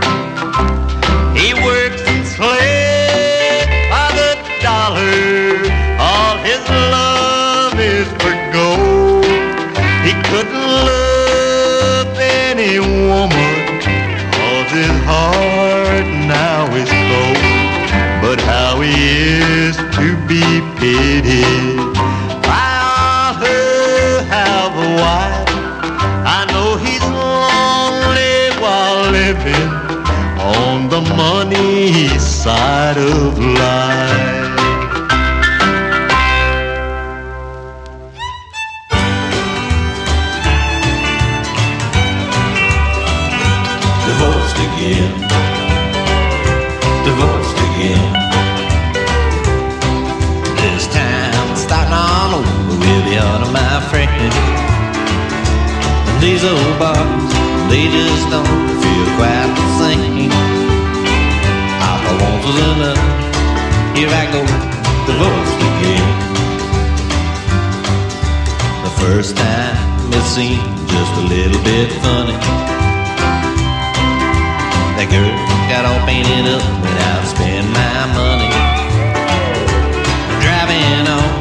Side of life. Divorced again. Divorced again. This time starting all over with the other my friend. And these old bars, they just don't feel quite the same. All enough. Here I go, divorced again. The first time it seemed just a little bit funny. That girl got all painted up I'd spend my money. Driving on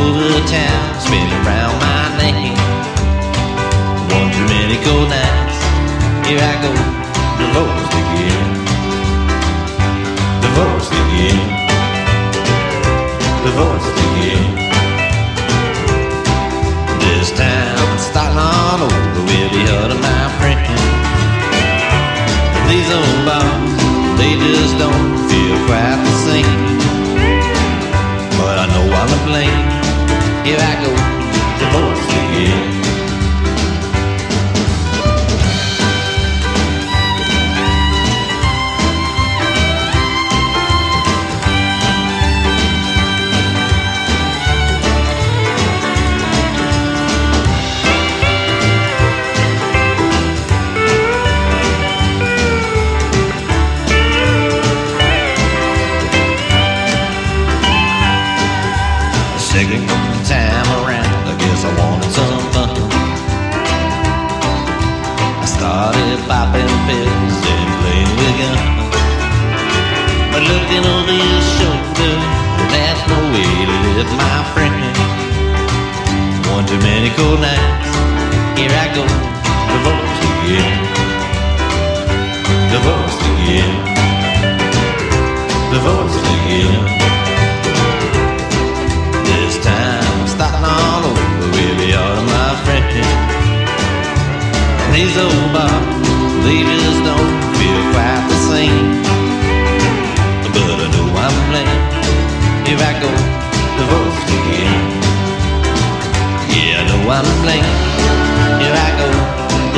over town, spinning around my name. One too many cold nights, here I go, divorced again. Divorced again. Divorced again. This time I'm starting all over with the other my friend. These old bars, they just don't feel quite the same. But I know I'm to blame. Here I go, divorced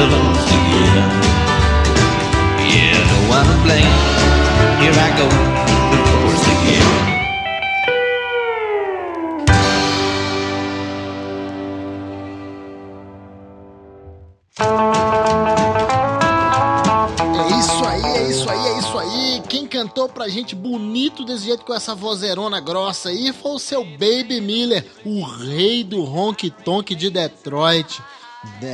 divorced again. Yeah, know I'm to blame. Here I go, again. Isso aí. Quem cantou pra gente bonito desse jeito com essa vozerona grossa aí foi o seu Baby Miller, o rei do honky tonk de Detroit.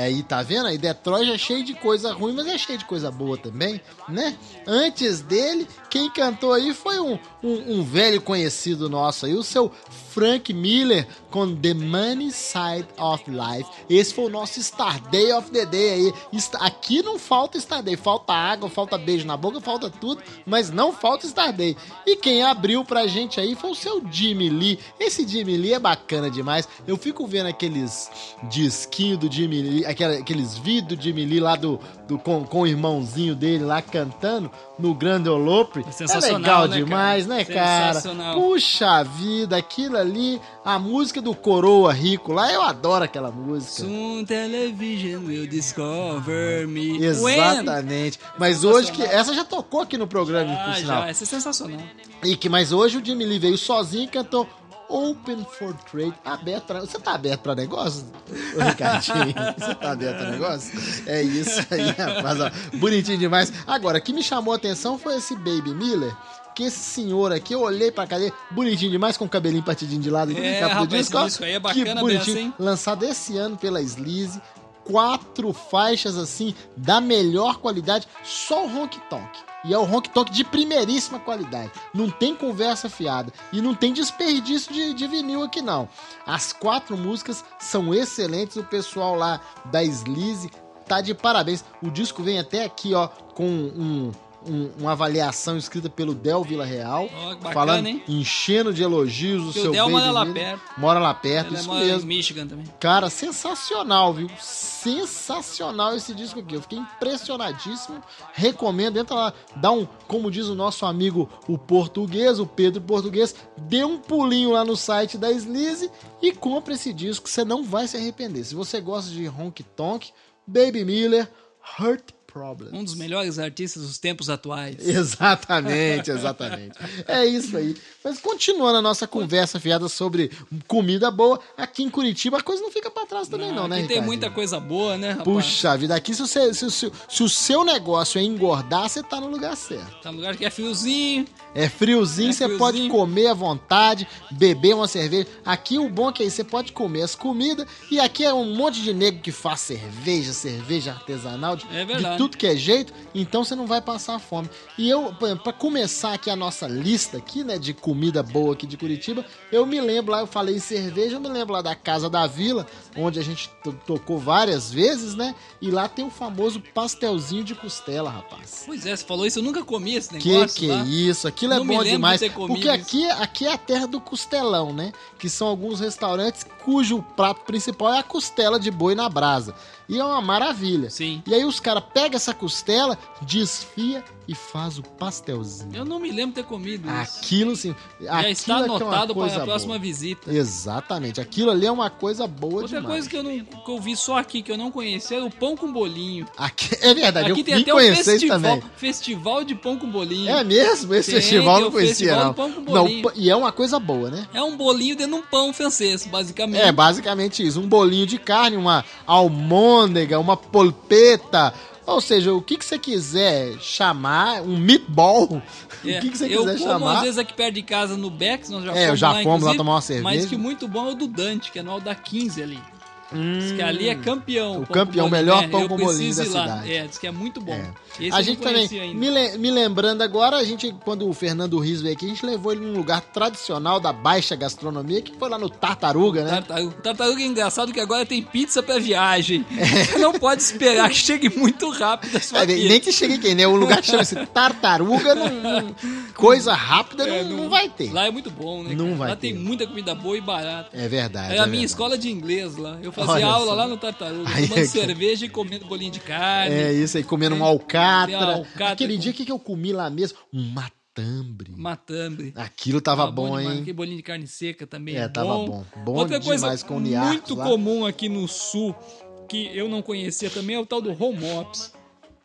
Aí, tá vendo? Aí Detroit é cheio de coisa ruim, mas é cheio de coisa boa também, né? Antes dele, quem cantou aí foi um, um, um velho conhecido nosso aí, o seu Frank Miller com The Money Side of Life. Esse foi o nosso Star Day of the Day aí. Aqui não falta Star Day, falta água, falta beijo na boca, falta tudo, mas não falta Star Day. E quem abriu pra gente aí foi o seu Jimmy Lee. Esse Jimmy Lee é bacana demais. Eu fico vendo aqueles disquinhos do Jimmy Lee, aqueles vídeos do Jimmy Lee lá do, do com, com o irmãozinho dele lá cantando no Grande Olopre. É sensacional, legal né, cara? demais, né, cara? Sensacional. Puxa vida, aquilo ali, a música do Coroa Rico lá, eu adoro aquela música. Soon television will discover me. When? Exatamente. Mas hoje que. Essa já tocou aqui no programa, por Ah, sinal. já, essa é sensacional. E que, mas hoje o Jimmy Lee veio sozinho e cantou Open for Trade. Aberto pra. Você tá aberto pra negócio, Ricardinho? Você tá aberto pra negócio? É isso aí, rapaz. ó. Bonitinho demais. Agora, o que me chamou a atenção foi esse Baby Miller. Que esse senhor aqui, eu olhei pra cadeira, bonitinho demais, com o cabelinho partidinho de lado. no É, capa do rapaz, disco, ó. aí é Que bacana bonitinho. dessa, hein? Lançado esse ano pela Sleaze. Quatro faixas, assim, da melhor qualidade. Só o Honk Tonk. E é o Honk Tonk de primeiríssima qualidade. Não tem conversa fiada. E não tem desperdício de, de vinil aqui, não. As quatro músicas são excelentes. O pessoal lá da Sleaze tá de parabéns. O disco vem até aqui, ó, com um- um- uma avaliação escrita pelo Del Vila Real. Que bacana, falando, hein? enchendo de elogios o Porque o seu Del Baby mora lá perto. Mora lá perto, Ela isso mora mesmo. em Michigan também. Cara, sensacional, viu? Sensacional esse disco aqui. Eu fiquei impressionadíssimo. Recomendo, entra lá, dá um, como diz o nosso amigo o português, o Pedro Português, dê um pulinho lá no site da Sleaze e compre esse disco, você não vai se arrepender. Se você gosta de Honky Tonk, Baby Miller, Hurt Problem. Um dos melhores artistas dos tempos atuais. Exatamente, exatamente. É isso aí. Mas continuando a nossa conversa fiada sobre comida boa, aqui em Curitiba a coisa não fica pra trás também, não, né? Aqui tem muita coisa boa, né, rapaz? Puxa vida, aqui se, você- se- se- se o seu negócio é engordar, você tá no lugar certo. Tá num lugar que é friozinho. É friozinho, É você friozinho. pode comer à vontade, beber uma cerveja. Aqui o bom é que aí você pode comer as comidas e aqui é um monte de nego que faz cerveja, cerveja artesanal, de, É de verdade. Tudo que é jeito, então você não vai passar fome. E eu, pra começar aqui a nossa lista aqui, né, de comida boa aqui de Curitiba, eu me lembro lá, eu falei em cerveja, eu me lembro lá da Casa da Vila, onde a gente to- tocou várias vezes, né? E lá tem o famoso pastelzinho de costela, rapaz. Pois é, você falou isso, eu nunca comi esse Que negócio. que lá. é isso? Aquilo é bom de demais. comido Porque aqui, aqui é a terra do costelão, né? Que são alguns restaurantes cujo prato principal é a costela de boi na brasa. E é uma maravilha. Sim. E aí os caras pegam essa costela, desfia e faz o pastelzinho. Eu não me lembro de ter comido isso. Aquilo, assim. Já está aquilo é que é anotado para coisa a próxima boa. visita. Exatamente. Aquilo ali é uma coisa boa Outra demais. coisa que eu, não, que eu vi só aqui, que eu não conhecia, era o pão com bolinho. Aqui, é verdade, aqui eu tem até um festival, também. festival de pão com bolinho. É mesmo? Esse Tem, festival eu não conhecia, festival não. pão com não. bolinho. pa- E é uma coisa boa, né? É um bolinho dentro de um pão francês, basicamente. É, basicamente isso. Um bolinho de carne, uma almôndega, uma polpeta. Ou seja, o que, que você quiser chamar, um meatball, É, o que, que você eu quiser como chamar. às vezes aqui perto de casa no Bex, nós já É, eu fomos já lá, fomos lá tomar uma Mas cerveja. que muito bom é o do Dante, que é no da 15 ali. Diz que ali é campeão. O campeão, bolinho, melhor né? pão com bolinho da cidade. É, diz que é muito bom. É. Esse a gente também, ainda. me, le- me lembrando agora, a gente, quando o Fernando Riso veio aqui, a gente levou ele num lugar tradicional da baixa gastronomia, que foi lá no Tartaruga, né? Tartaruga. Tartaruga é engraçado que agora tem pizza pra viagem. É. Você não pode esperar que chegue muito rápido a sua É, pizza. nem que chegue quem, né? O lugar que chama-se Tartaruga, não- não- coisa rápida É, não, não vai ter. Lá é muito bom, né? Não cara? vai lá ter. tem muita comida boa e barata. É verdade. É é a minha verdade. escola de inglês lá. Eu fazia Olha aula só. lá no Tartaruga, Aí tomando é cerveja e comendo bolinho de carne. É isso aí, comendo um Tem alcatra. alcatra Aquele com- dia que que eu comi lá mesmo, um matambre. Matambre. Aquilo tava Tava bom, demais. hein? Aquele bolinho de carne seca também. É, É, tava bom. Bom Outra coisa muito lá. comum aqui no sul, que eu não conhecia também, é o tal do home ops.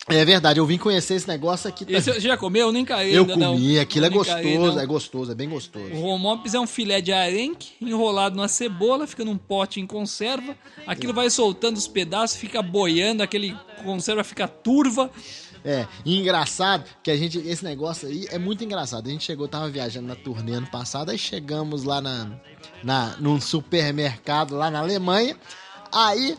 É verdade, eu vim conhecer esse negócio aqui Esse também. você já comeu? Eu nem caí Eu ainda não. comi, aquilo é Eu nem caí, gostoso, não. é gostoso, é bem gostoso. O home ops é um filé de arenque enrolado numa cebola, fica num pote em conserva. Aquilo vai soltando os pedaços, fica boiando, aquele conserva fica turva. É, e engraçado que a gente, esse negócio aí é muito engraçado. A gente chegou, tava viajando na turnê ano passado, aí chegamos lá na, na, num supermercado lá na Alemanha, aí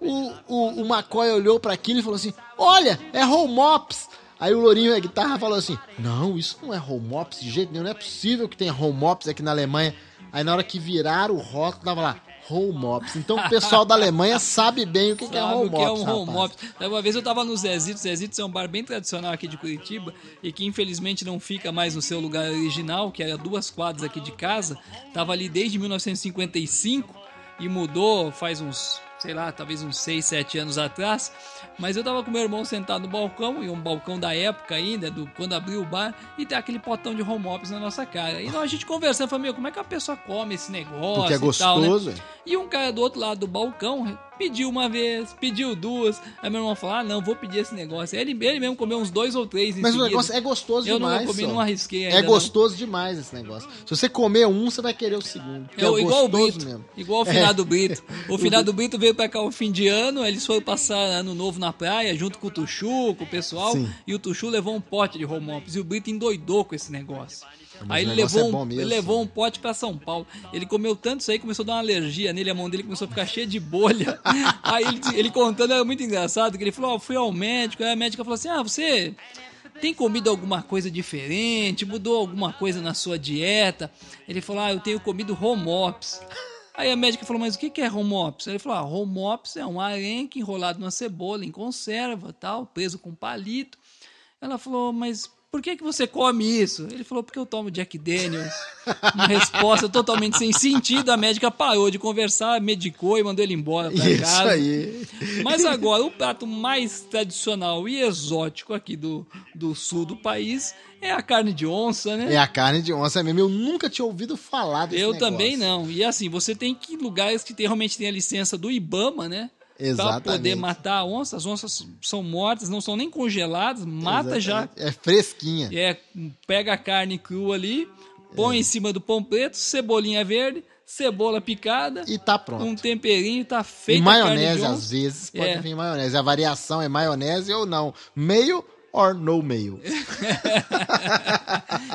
o, o, o McCoy olhou pra aquilo e falou assim, olha, é home ops. Aí o Lourinho da guitarra falou assim, não, isso não é home ops de jeito nenhum, não é possível que tenha home ops aqui na Alemanha. Aí na hora que viraram o rótulo, tava lá, home ops. Então o pessoal da Alemanha sabe bem o que, que é home o que é ops, um home ops. Uma vez eu tava no Zezitos, Zezitos é um bar bem tradicional aqui de Curitiba e que infelizmente não fica mais no seu lugar original, que era duas quadras aqui de casa. Tava ali desde 1955 e mudou faz uns sei lá, talvez uns 6, 7 anos atrás. Mas eu tava com meu irmão sentado no balcão, e um balcão da época ainda, do quando abriu o bar, e tem aquele potão de home office na nossa cara. E nós, a gente conversando, falou, meu, como é que a pessoa come esse negócio Porque é e tal, né? gostoso. E um cara do outro lado do balcão pediu uma vez, pediu duas. Aí meu irmão falou: Ah, não, vou pedir esse negócio. Ele, ele mesmo comeu uns dois ou três Mas o seguida. negócio é gostoso Eu demais. não comi, só. não arrisquei ainda. É não. gostoso demais esse negócio. Se você comer um, você vai querer o segundo. É, é igual o Brito. mesmo. Igual o finado Brito. O finado Brito veio pra cá o fim de ano, eles foram passar ano novo na praia, junto com o Tuxu, com o pessoal. Sim. E o Tuxu levou um pote de home office. E o Brito endoidou com esse negócio. Mas Aí ele levou, é bom um, ele levou um pote pra São Paulo. Ele comeu tanto isso aí, começou a dar uma alergia nele, a mão dele começou a ficar cheia de bolha. aí ele, ele contando, era muito engraçado, que ele falou, ó, fui ao médico, aí a médica falou assim, ah, você tem comido alguma coisa diferente, mudou alguma coisa na sua dieta? Ele falou, ah, eu tenho comido home ops. Aí a médica falou, mas o que que é home ops? Ele falou, ah, home ops é um arenque enrolado numa cebola em conserva, tal, preso com palito. Ela falou, mas por que que você come isso? Ele falou, porque eu tomo Jack Daniels. Uma resposta totalmente sem sentido. A médica parou de conversar, medicou e mandou ele embora pra Isso casa. aí. Mas agora, o prato mais tradicional e exótico aqui do, do sul do país é a carne de onça, né? É a carne de onça mesmo. Eu nunca tinha ouvido falar desse Eu negócio. também não. E assim, você tem que ir em lugares que tem- realmente tem a licença do Ibama, né? Pra Exatamente. poder matar a onça. As onças são mortas, não são nem congeladas, mata já. Exatamente. É fresquinha. É, pega a carne crua ali, põe É. em cima do pão preto, cebolinha verde, cebola picada, E tá pronto. um temperinho, tá E feito de maionese, às vezes, pode É. vir maionese. A variação é maionese ou não. Meio or no meio.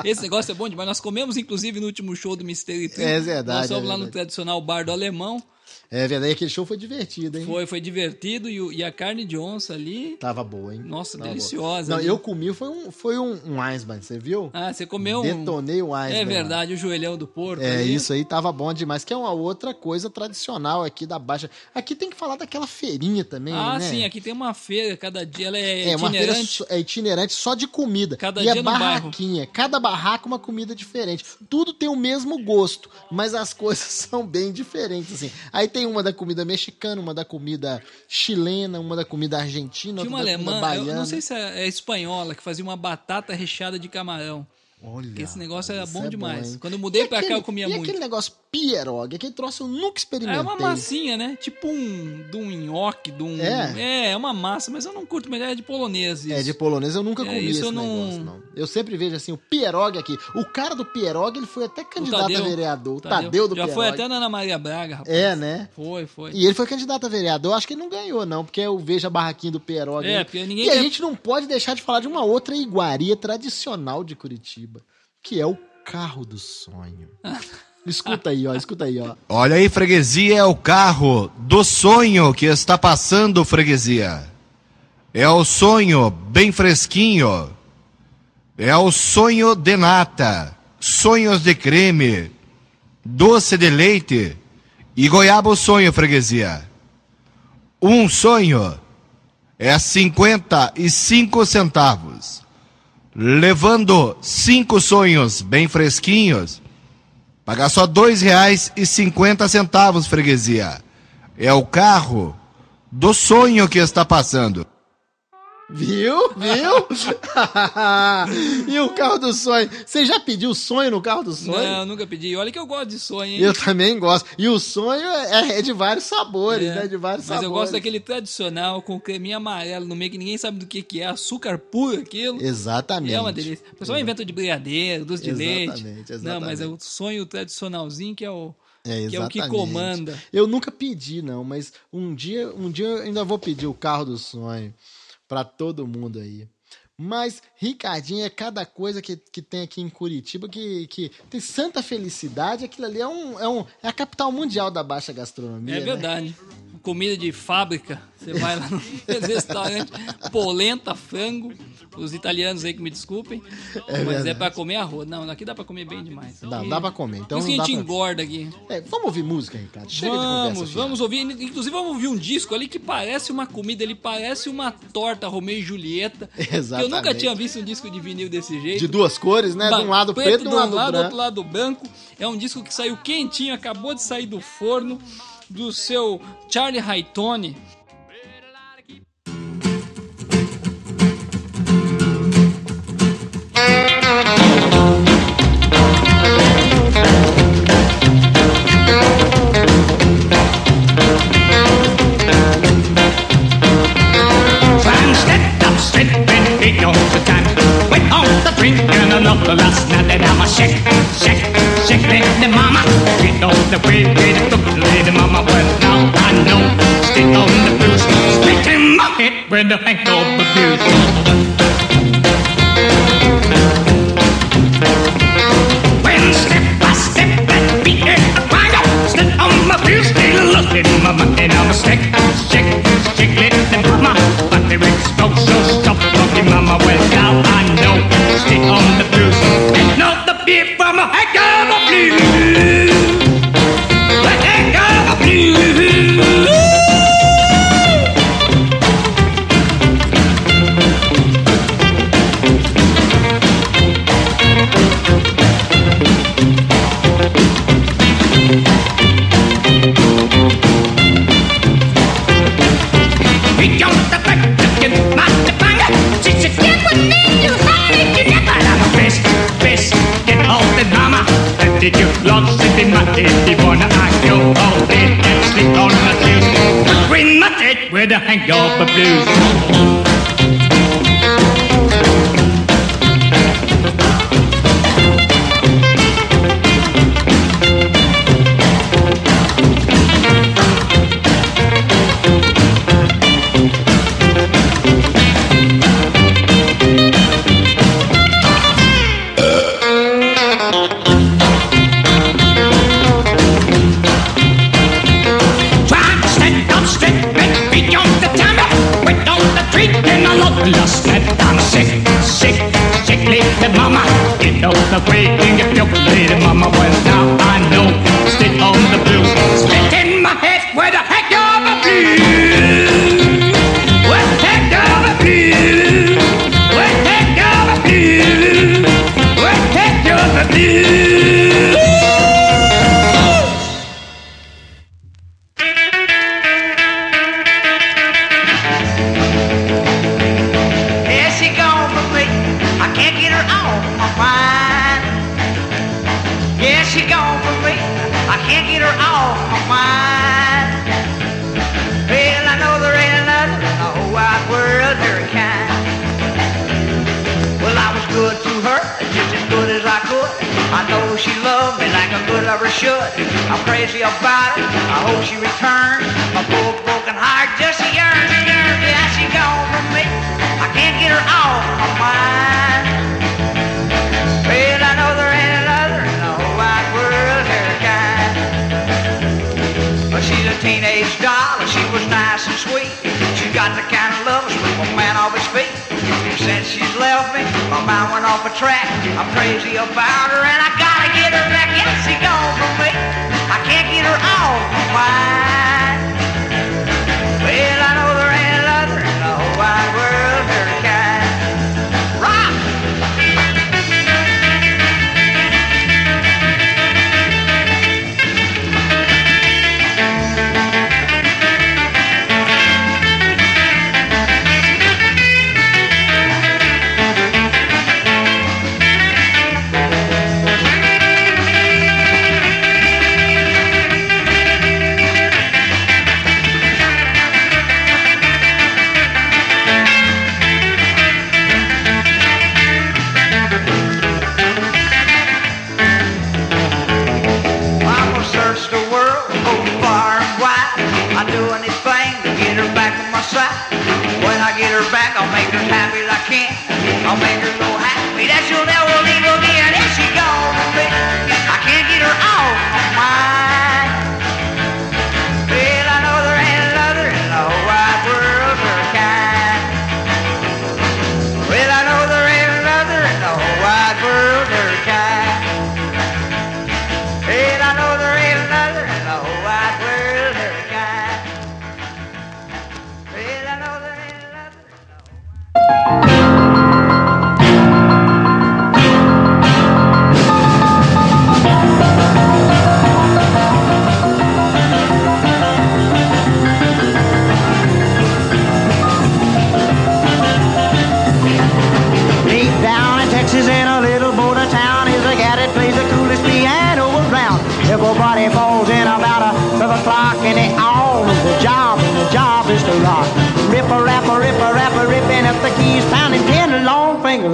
Esse negócio é bom demais. Nós comemos, inclusive, no último show do Mistério Trio. É verdade, Nós fomos é lá no tradicional bar do Alemão. É verdade, aquele show foi divertido, hein? Foi, foi divertido. E, e a carne de onça ali... Tava boa, hein? Nossa, Tava deliciosa. boa. Não, ali. eu comi, foi um, foi um, um Eisbein, você viu? Ah, você comeu um... Detonei o Eisbein. É lá. verdade, o joelhão do porco. É, ali. isso aí tava bom demais, que é uma outra coisa tradicional aqui da Baixa. Aqui tem que falar daquela feirinha também, Ah, né? sim, aqui tem uma feira, cada dia ela é, É uma feira itinerante. é itinerante só de comida. Cada e é dia bairro. barraquinha. Cada barraca uma comida diferente. Tudo tem o mesmo gosto, mas as coisas são bem diferentes, assim. Aí tem uma da comida mexicana, uma da comida chilena, uma da comida argentina, Tinha uma outra da comida alemã, eu baiana. não sei se é, é espanhola, que fazia uma batata recheada de camarão. Olha, Esse negócio era bom é demais. hein? Quando eu mudei E pra cá, aquele- eu comia e muito. aquele negócio pierogi, aquele troço eu nunca experimentei. É uma massinha, né? Tipo um, de um nhoque, de um... É? É, é uma massa, mas eu não curto, mas é de polonês isso. É, de polonês eu nunca É, comi isso esse eu não- negócio, não. Eu sempre vejo assim, o pierogi aqui. O cara do pierogi, ele foi até candidato a vereador. O Tadeu, do Já foi até na Ana Maria Braga, rapaz. É, né? Foi, foi. E ele foi candidato a vereador. Eu acho que ele não ganhou, não, porque eu vejo a barraquinha do pierogi. É, aí. porque ninguém E a quer- gente não pode deixar de falar de uma outra iguaria tradicional de Curitiba, que é o carro do sonho. escuta aí, ó, escuta aí, ó. Olha aí, freguesia, é o carro do sonho que está passando, freguesia. É o sonho bem fresquinho. É o sonho de nata, sonhos de creme, doce de leite e goiaba sonho, freguesia. Um sonho é 55 centavos. Levando cinco sonhos bem fresquinhos, Pagar só dois reais e cinquenta centavos, freguesia. É o carro do sonho que está passando. Viu? Viu? e o carro do sonho? Você já pediu sonho no carro do sonho? Não, eu nunca pedi. Olha que eu gosto de sonho, hein? Eu também gosto. E o sonho é, é de vários sabores, É, né? De vários Mas sabores. eu gosto daquele tradicional com creminho amarelo no meio que ninguém sabe do que, que é, açúcar puro aquilo. Exatamente. É uma delícia. O pessoal inventa de brigadeiro, doce de leite. Exatamente, Não, mas é o exatamente. sonho tradicionalzinho que é o, É, que, é o que exatamente. comanda. Eu nunca pedi, não, mas um dia, um dia eu ainda vou pedir o carro do sonho pra todo mundo aí. Mas, Ricardinho, é cada coisa que, que tem aqui em Curitiba que, que tem santa felicidade. Aquilo ali é, um, é, um, é a capital mundial da baixa gastronomia. É né? Comida de fábrica. Você vai lá no restaurante, polenta, frango. Os italianos aí que me desculpem. mas é verdade. pra comer arroz. Não, aqui dá pra comer bem demais. Dá, Aqui- dá pra comer. Então Por isso que a gente pra... engorda aqui. É, vamos ouvir música, Ricardo. Chega de conversa. Vamos, fiada. vamos ouvir. Inclusive, vamos ouvir um disco ali que parece uma comida, ele parece uma torta Romeu e Julieta. Que Exatamente. eu nunca tinha visto um disco de vinil desse jeito. De duas cores, né? De um lado preto, e de um lado do branco. outro lado branco. É um disco que saiu quentinho, acabou de sair do forno do seu Charlie Haytone. Last night I'm a shake, shake shake lady mama. Get on the way, lady, look, lady mama. Well, now I know. Stick on the blues. Stick in my head when the hang of the blues. When step by step that beat and wind up, slip on my blues, lady, look, lady mama, and I'm a stick, shake. Green matted, they wanna go all day and sleep on the Tuesday. Green teeth, with a hangover blues.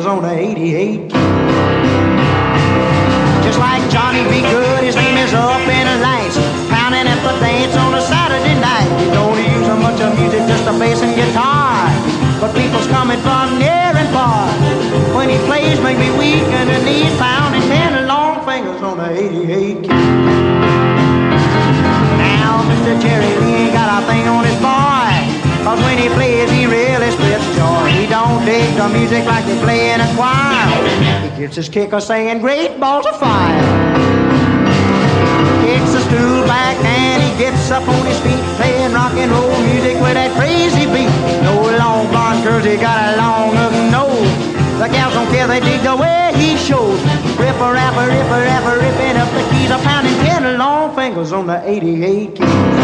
On the 88. Just like Johnny B. Good, his name is up in the lights, pounding at the dance on a Saturday night. You don't use a much of music, just a bass and guitar. But people's coming from near and far. When he plays, make me weak and the knees pounding ten long fingers on the 88. Now, Mr. Jerry Lee ain't got a thing on his boy. Cause when he plays, he really dig the music like they play in a choir. He gets his kick kicker singing great balls of fire. Kicks a stool back and he gets up on his feet, playing rock and roll music with that crazy beat. No long blonde girls, he got a long hook nose. The gals don't care, they dig the way he shows. Ripper, rapper, ripper, rapper, ripping up the keys, a pounding ten long fingers on the 88 keys.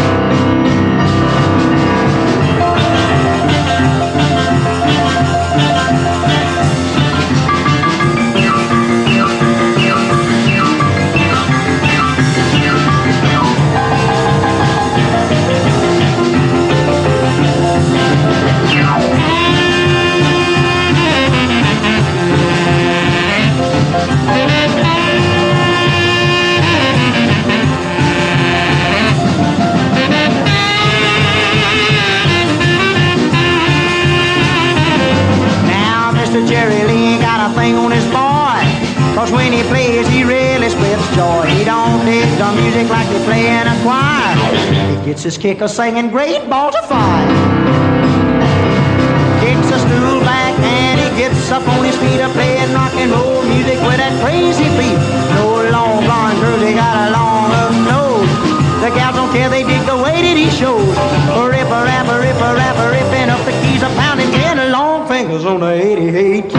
Jerry Lee got a thing on his boy. Cause when he plays, he really splits joy. He don't dig the music like they play in a choir. He gets his kick of singing great balls of fire. And he gets up on his feet a playing rock and roll music with that crazy beat. No long blonde girls, he got a long nose. The gals don't care, they dig the way that he shows. Ripper, rapper, ripper, rapper, ripping up the keys, a pounding ten long fingers on the 88.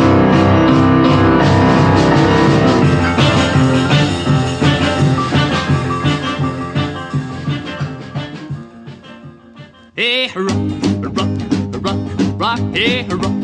Hey, rock, rock, rock, rock, hey, rock,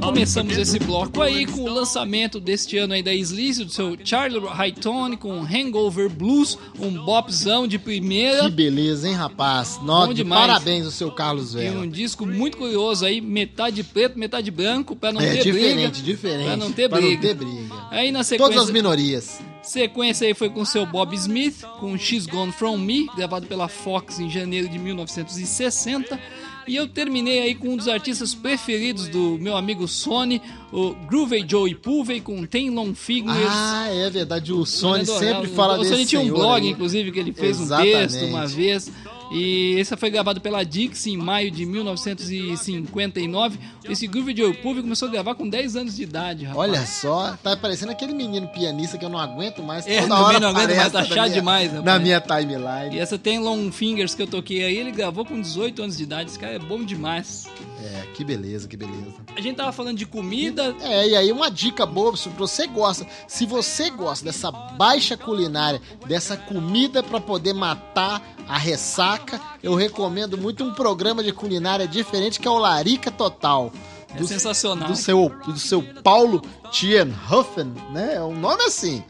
Então começamos esse bloco aí com o lançamento deste ano aí da Sleaze, do seu Charlie Hightone com Hangover Blues, um bopzão de primeira. Que beleza, hein, rapaz? Nó, de demais. parabéns ao seu Carlos E Vela. um disco muito curioso aí, metade preto, metade branco, pra não É ter diferente, briga. diferente. Pra não ter Pra briga. não ter briga. Aí na Todas sequência, as minorias. sequência aí foi com o seu Bob Smith, com She's Gone From Me, gravado pela Fox em janeiro de 1960. E eu terminei aí com um dos artistas preferidos do meu amigo Sony, o Groovy Joey Pulvey, com Ten Long Fingers. Ah, é verdade. O Sony sempre fala O desse Sony tinha um blog, aí. inclusive, que ele fez um Exatamente. texto uma vez. E esse foi gravado pela Dixie em maio de 1959. Esse Groove Joe Pulve começou a gravar com 10 anos de idade, rapaz. Olha só, tá parecendo aquele menino pianista que eu não aguento mais. É, toda hora não aguento mais, tá chato demais, rapaz. Na minha timeline. E essa tem Long Fingers que eu toquei aí, ele gravou com 18 anos de idade. Esse cara é bom demais. É, que beleza, que beleza. A gente tava falando de comida. É, e aí uma dica boa, se você gosta, se você gosta dessa baixa culinária, dessa comida pra poder matar a ressaca, eu recomendo muito um programa de culinária diferente que é o Larica Total. É sensacional. Do seu, do seu Paulo Tienhofen, né? É um nome assim.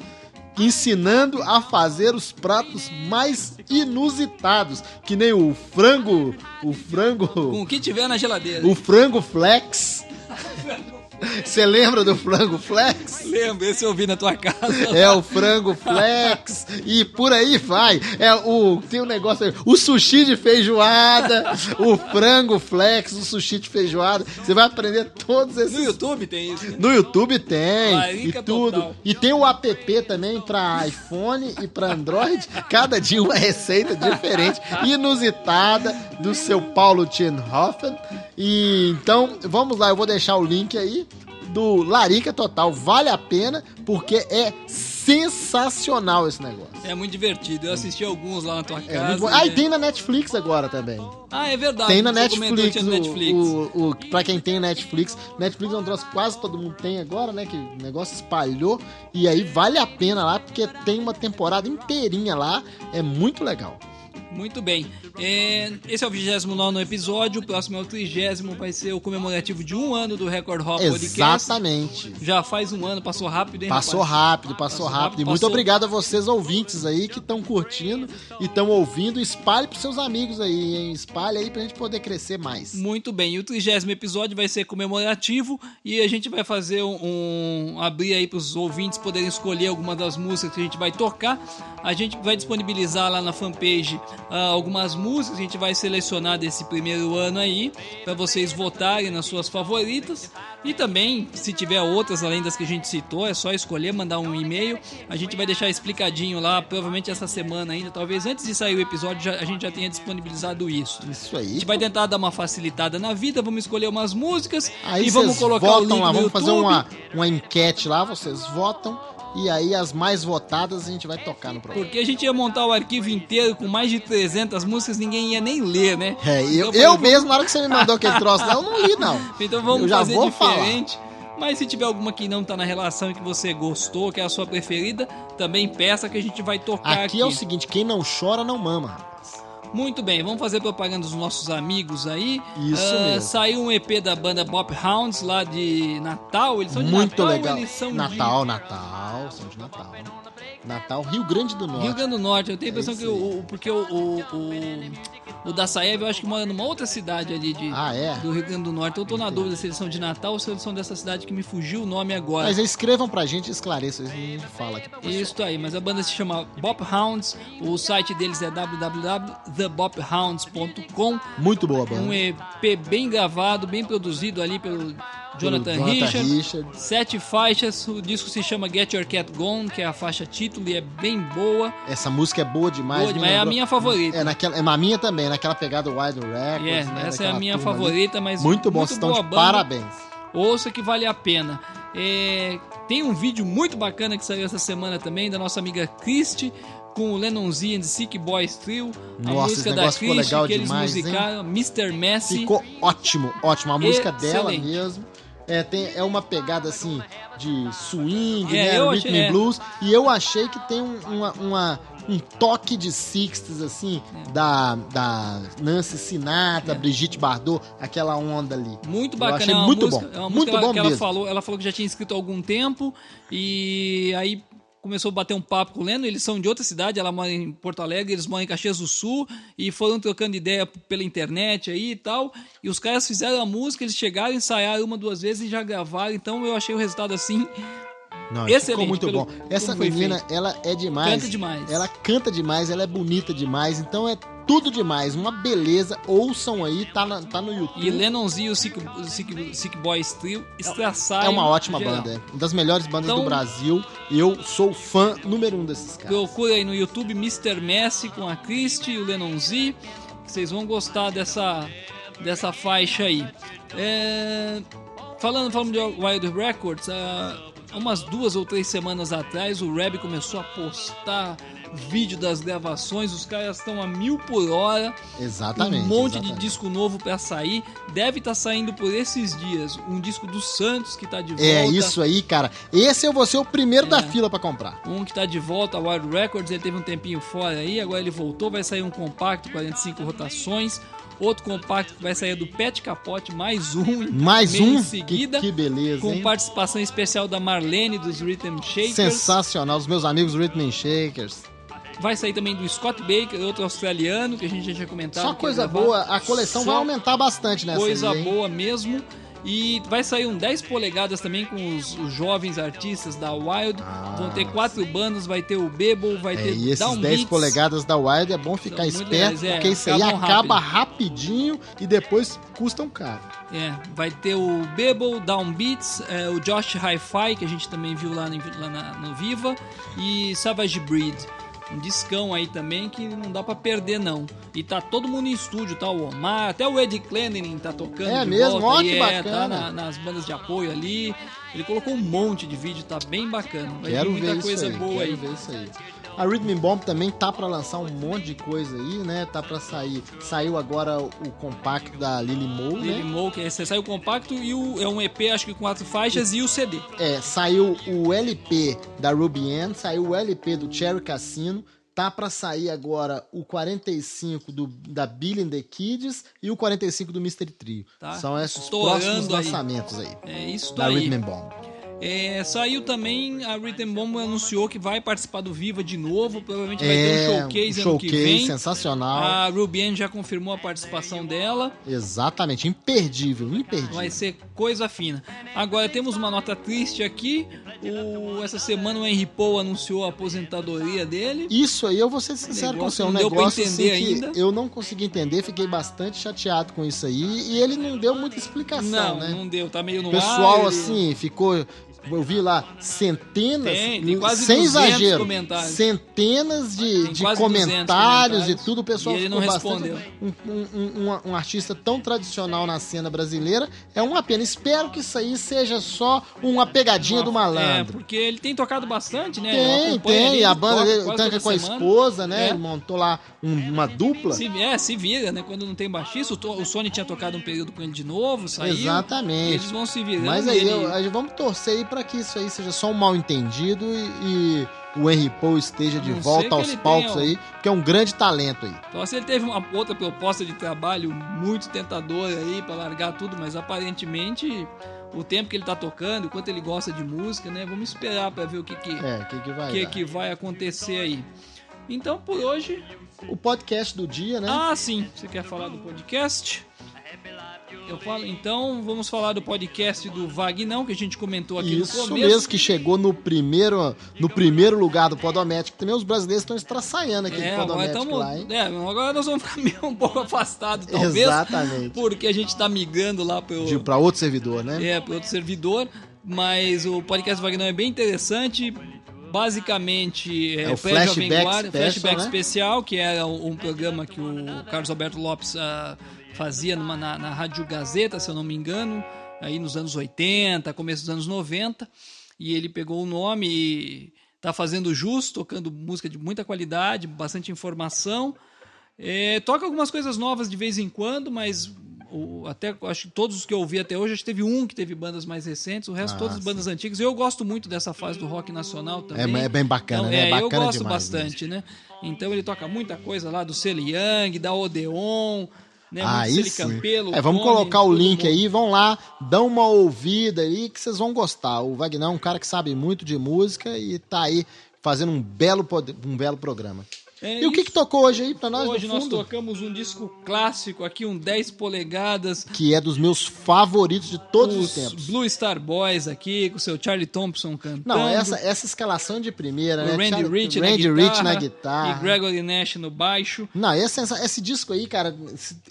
Ensinando a fazer os pratos mais inusitados, que nem o frango, o frango, Com o que tiver na geladeira. o frango flex. Você lembra do frango flex? Lembra, esse eu vi na tua casa. É o frango flex e por aí vai. É o tem um negócio aí, o sushi de feijoada, o frango flex, o sushi de feijoada. Você vai aprender todos esses No YouTube tem isso. né? no YouTube tem Larica e tudo. total. E tem o app também para iPhone e para Android. Cada dia uma receita diferente, inusitada do seu Paulo Tienhofen. E então, vamos lá, eu vou deixar o link aí do Larica Total. Vale a pena porque é sensacional esse negócio. É muito divertido. Eu assisti alguns lá na tua É casa. Ah, e né? tem na Netflix agora também. Ah, é verdade. Tem na Netflix, no Netflix. O, o, o- pra quem tem Netflix. Netflix é um troço que quase todo mundo tem agora, né? Que o negócio espalhou. E aí vale a pena lá, porque tem uma temporada inteirinha lá. É muito legal. Muito bem. É, esse é o 29 episódio, o próximo é o 30, vai ser o comemorativo de um ano do Record Hop Podcast. Exatamente. Já faz um ano, passou rápido, hein, Passou rapaz? rápido, passou, rápido. E muito passou- obrigado a vocês, ouvintes aí, que estão curtindo e estão ouvindo. Espalhe pros seus amigos aí, hein? Espalhe aí pra gente poder crescer mais. Muito bem, e o trigésimo episódio vai ser comemorativo e a gente vai fazer um, um- abrir aí para os ouvintes poderem escolher alguma das músicas que a gente vai tocar. A gente vai disponibilizar lá na fanpage ah, algumas músicas, a gente vai selecionar desse primeiro ano aí para vocês votarem nas suas favoritas. E também, se tiver outras além das que a gente citou, é só escolher, mandar um e-mail. A gente vai deixar explicadinho lá, provavelmente essa semana ainda, talvez antes de sair o episódio, já- a gente já tenha disponibilizado isso. Isso A aí. gente vai tentar dar uma facilitada na vida, vamos escolher umas músicas Aí e vamos colocar o link lá, vamos fazer uma, uma enquete lá, vocês votam. E aí as mais votadas a gente vai tocar no programa. Porque a gente ia montar o arquivo inteiro com mais de 300 músicas, ninguém ia nem ler, né? É, eu, Então, eu mesmo, na hora que você me mandou aquele troço eu não li, não. Então vamos eu já fazer vou falar. diferente. Mas se tiver alguma que não tá na relação e que você gostou, que é a sua preferida, também peça que a gente vai tocar aqui. Aqui é o seguinte, quem não chora não mama. Muito bem, vamos fazer propaganda dos nossos amigos aí. Isso Ah, mesmo. Saiu um EP da banda Bop Hounds lá de Natal. Eles são de Muito Natal legal. eles são de- Natal, Natal, são de Natal. Natal, Rio Grande do Norte. Rio Grande do Norte, eu tenho a impressão É que o, porque o, o, o, o da eu acho que mora numa outra cidade ali de, Ah, é? do Rio Grande do Norte. Eu tô na dúvida se eles são de Natal ou se eles são dessa cidade que me fugiu o nome agora. Mas escrevam pra gente e esclareçam, a gente fala aqui. Isso aí, mas a banda se chama Bop Hounds, o site deles é www.thebophounds.com. Muito boa banda. Um EP bem gravado, bem produzido ali pelo Jonathan, Jonathan Richard. Richard. Sete faixas, o disco se chama Get Your Cat Gone, que é a faixa título e é bem boa. Essa música é boa demais. Boa demais, é a minha favorita. É, naquela, é a minha também, naquela pegada Wild Records. É, né, essa é a minha turma ali. favorita, mas Muito bom, muito estão boa de banda. parabéns. Ouça que vale a pena. É, tem um vídeo muito bacana que saiu essa semana também, da nossa amiga Christy, com o Lennon Z and the Sick Boys Trio. a Nossa, música esse da legal que eles demais, hein? musicaram, Mr. Messi. Ficou ótimo, ótimo. A música dela Excelente. mesmo. É, tem, é uma pegada assim de swing, É, né? eu Rhythm achei- é. blues. E eu achei que tem um, uma, uma- um toque de 60s, assim, da, da Nancy Sinatra, Brigitte Bardot, aquela onda ali. Muito Eu bacana, achei é muito música, bom. É uma muito música bom que ela mesmo. falou, ela falou que já tinha escrito há algum tempo e aí começou a bater um papo com o Leno, eles são de outra cidade, ela mora em Porto Alegre, eles moram em Caxias do Sul e foram trocando ideia pela internet aí e tal, e os caras fizeram a música, eles chegaram, ensaiaram uma, duas vezes e já gravaram, então eu achei o resultado assim Não, Excelente, ficou muito pelo- bom. Essa menina, feito. ela é demais. Canta demais. Ela canta demais, ela é bonita demais, então é tudo demais. Uma beleza. Ouçam aí, tá, na- tá no YouTube. e Lennon Z e o Sick, Sick, Sick Boys Trio estraçaram É uma ótima geral. banda, é. Uma das melhores bandas Então- do Brasil. Eu sou fã número um desses caras. Procura aí no YouTube Mr. Messi com a Christie e o Lennon Z, que vocês vão gostar dessa, dessa faixa aí. É, falando, falando de Wild Records, há umas duas ou três semanas atrás o Reb começou a postar vídeo das gravações, os caras estão a mil por hora, Exatamente. um monte de exatamente. disco novo pra sair, deve estar saindo por esses dias, um disco do Santos que tá de volta. É isso aí, cara. Esse eu vou ser o primeiro da É. fila pra comprar. Um que tá de volta, a Wild Records, ele teve um tempinho fora aí, agora ele voltou, vai sair um compacto, 45 rotações. Outro compacto que vai sair é do Pet Capote, mais um. Mais um? Em seguida, Que, que beleza, com hein? participação especial da Marlene dos Rhythm Shakers. Sensacional. Os meus amigos Rhythm Shakers. Vai sair também do Scott Baker, outro australiano, que a gente já tinha comentado. Só coisa boa. A coleção Só vai aumentar bastante nessa Coisa aí, boa mesmo. E vai sair um 10 polegadas também com os, os jovens artistas da Wild. Vão ter quatro bandas, vai ter o Bebo, vai Ah. É, ter e esses Down 10 Beats. polegadas da Wild é bom ficar esperto, é, porque isso aí acaba rapidinho e depois custam caro. É, vai ter o Bebo, Downbeats, é, o Josh Hi-Fi, que a gente também viu lá, no, lá na- no Viva, e Savage Breed. Um discão aí também que não dá pra perder, não. E tá todo mundo em estúdio, tá? O Omar, até o Ed Clendenin tá tocando. É mesmo? volta Ó, que é, bacana. tá na- nas bandas de apoio ali. Ele colocou um monte de vídeo, tá bem bacana. Vai Quero muita ver coisa isso aí. boa quero aí. ver isso aí. A Rhythm Bomb também tá pra lançar um monte de coisa aí, né? Tá pra sair. Saiu agora o, compacto da Lily Mo, Lily né? Mo, que é, saiu o compacto e o, é um EP, acho que com quatro faixas, e o CD. É, saiu o LP da Ruby Ann, saiu o LP do Cherry Cassino. tá pra sair agora o 45 do, da Billy and the Kids e o 45 do Mystery Trio. Tá. São esses Estourando próximos aí. lançamentos aí. É isso da daí. Rhythm Bomb. É, saiu também, a Rhythm Bomb anunciou que vai participar do Viva de novo, provavelmente vai ter um É, showcase, um ano que showcase vem. sensacional. A Ruby Ann já confirmou a participação dela. Exatamente, imperdível, imperdível. Vai ser coisa fina. Agora temos uma nota triste aqui. O- essa semana o Henry Paul anunciou a aposentadoria dele. Isso aí, eu vou ser sincero com você, Negócio é um negócio entender assim, ainda. que eu não consegui entender, fiquei bastante chateado com isso aí, e ele não deu muita explicação, Não, né? não deu, tá meio no O pessoal, ar. ele- assim, ficou. Eu vi lá centenas, Tem, tem quase sem 200 exagero, centenas de, de comentários, 200 comentários, e tudo. O pessoal e ele ficou não bastante. respondeu. Um, um- um- um- artista tão tradicional na cena brasileira é uma pena. Espero que isso aí seja só uma pegadinha do É, malandro. porque ele tem tocado bastante, né? Tem, tem. ele, a banda dele tanca com a semana. esposa, né? É. Ele montou lá um- uma dupla. Se, é, se vira, né? Quando não tem baixista, o, o Sony tinha tocado um período com ele de novo, saiu. Exatamente. Eles vão se virando. Mas aí, ele- eu- aí vamos torcer aí pra que isso aí seja só um mal entendido e, e o Henry Paul esteja de volta aos palcos tenha, aí, porque é um grande talento aí. Então, assim, ele teve uma outra proposta de trabalho muito tentadora aí pra largar tudo, mas aparentemente o tempo que ele tá tocando, o quanto ele gosta de música, né? Vamos esperar pra ver o que que, É, que, que vai que, que vai acontecer aí. Então, por hoje. O podcast do dia, né? Ah, sim. Você quer falar do podcast? Eu falo, então vamos falar do podcast do Vagnão, que a gente comentou aqui no Isso começo. mesmo, que chegou no primeiro, no primeiro lugar do Podométrico. Também os brasileiros estão estraçaiando aqui É, do Podométrico tamo, lá, hein? é, agora nós vamos ficar meio um pouco afastados, talvez. Exatamente. Porque a gente tá migrando lá pra outro servidor, né? é, pro outro servidor. Mas o podcast Vagnão é bem interessante. Basicamente, é, É o Flashback Guarda, Special, Flashback né? Especial, que era um, um programa que o Carlos Alberto Lopes ah, fazia numa- na, na Rádio Gazeta, se eu não me engano, aí nos anos 80, começo dos anos 90. E ele pegou o nome e tá fazendo jus, tocando música de muita qualidade, bastante informação. É, toca algumas coisas novas de vez em quando, mas o- até acho que todos os que eu ouvi até hoje, acho que teve um que teve bandas mais recentes, o resto Ah, todas bandas antigas. Eu gosto muito dessa fase do rock nacional também. É- é bem bacana, Então, né? É, Bacana eu gosto demais bastante, né? Então ele toca muita coisa lá do Celi Young, da Odeon, né? Aí. Campelo. É, vamos Tony, colocar o link mundo. aí, vão lá, dão uma ouvida aí que vocês vão gostar. O Wagner é um cara que sabe muito de música e tá aí fazendo um belo, um belo programa. É e o que, que tocou hoje aí pra nós Hoje nós tocamos um disco clássico aqui, um 10 polegadas. Que é dos meus favoritos de todos os, os tempos. Blue Star Boys aqui, com o seu Charlie Thompson cantando. Não, essa, essa escalação de primeira, o né? Randy Charlie- Rich, Randy na, Rich guitarra, na guitarra. E Gregory Nash no baixo. Não, esse, esse disco aí, cara,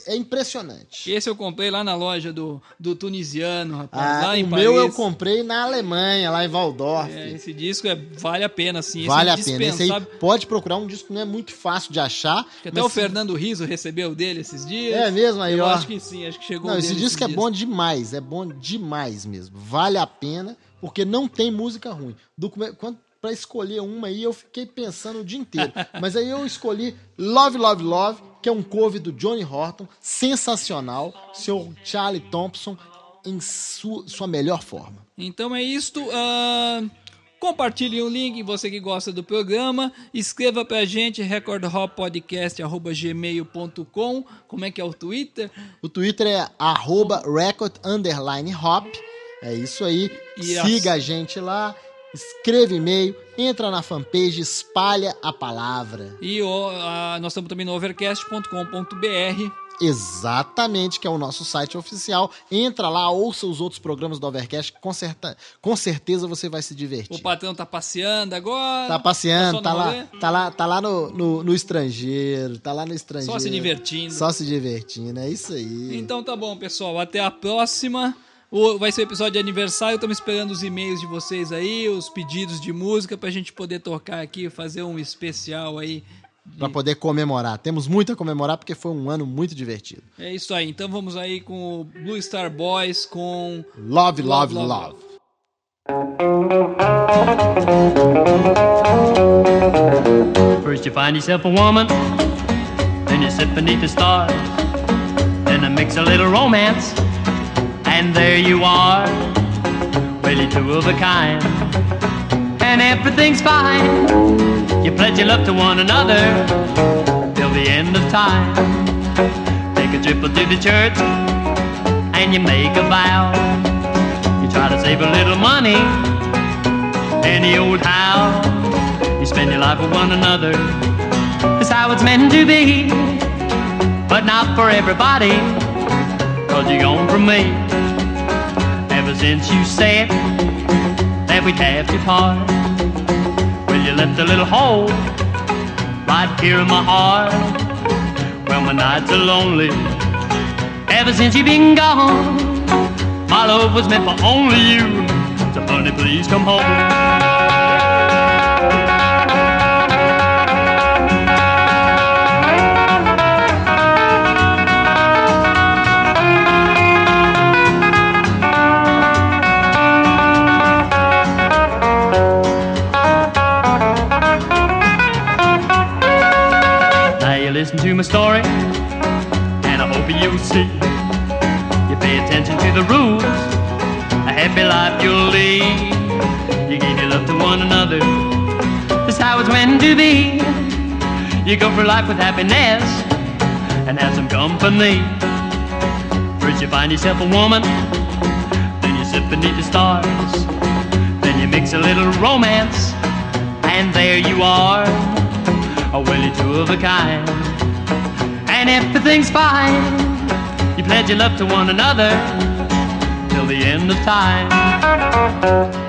é impressionante. Esse eu comprei lá na loja do, do tunisiano, rapaz, Ah, lá em o Paris. meu eu comprei na Alemanha, lá em Waldorf. É, esse disco é, vale a pena, sim. Vale a é pena. Esse aí pode procurar um disco que não é muito fácil de achar. Até mas o Fernando Riso recebeu dele esses dias. É mesmo aí, eu ó. acho que sim, acho que chegou Não, esse disco é esses bom dias. demais, é bom demais mesmo. Vale a pena, porque não tem música ruim. Document... Quando, pra escolher uma aí, eu fiquei pensando o dia inteiro. Mas aí eu escolhi Love, Love, Love, que é um cover do Johnny Horton, sensacional. Seu Charlie Thompson em su- sua melhor forma. Então é isto. ah, compartilhe o link, você que gosta do programa. Escreva pra gente, recordhoppodcast.gmail.com. Como é que é o Twitter? O Twitter é arroba record underline hop. É isso aí. E Siga as- a gente lá. Escreva e-mail, entra na fanpage, espalha a palavra. E o, ah, nós estamos também no overcast.com.br. Exatamente, que é o nosso site oficial. Entra lá, ouça os outros programas do Overcast, com, certa, com certeza você vai se divertir. O patrão tá passeando agora. Tá passeando, tá no lá, tá lá, tá lá no, no, no estrangeiro, tá lá no estrangeiro. Só se divertindo. Só se divertindo, é isso aí. Então tá bom, pessoal. Até a próxima. O- Vai ser o episódio de aniversário. Estamos esperando os e-mails de vocês aí, os pedidos de música pra gente poder tocar aqui, fazer um especial aí. Pra poder comemorar. Temos muito a comemorar porque foi um ano muito divertido. É isso aí. Então vamos aí com o Blue Star Boys com Love, love, love. First you find yourself a woman, then you sit beneath the stars, then I mix a little romance, and there you are, really two of a kind. And everything's fine. You pledge your love to one another till the end of time. Take a trip to the church and you make a vow. You try to save a little money, any old how. You spend your life with one another. That's how it's meant to be, but not for everybody. Cause you're gone from me. Ever since you said that we'd have to part. Well, you left a little hole right here in my heart. Well, my nights are lonely. Ever since you've been gone, my love was meant for only you. So, honey, please come home. My story, and I hope you'll see. You pay attention to the rules, a happy life you'll lead. You give your love to one another, that's how it's meant to be. You go for life with happiness, and have some company. First you find yourself a woman, then you sit beneath the stars. Then you mix a little romance, and there you are. Well, you're two of a kind. And everything's fine. You pledge your love to one another till the end of time.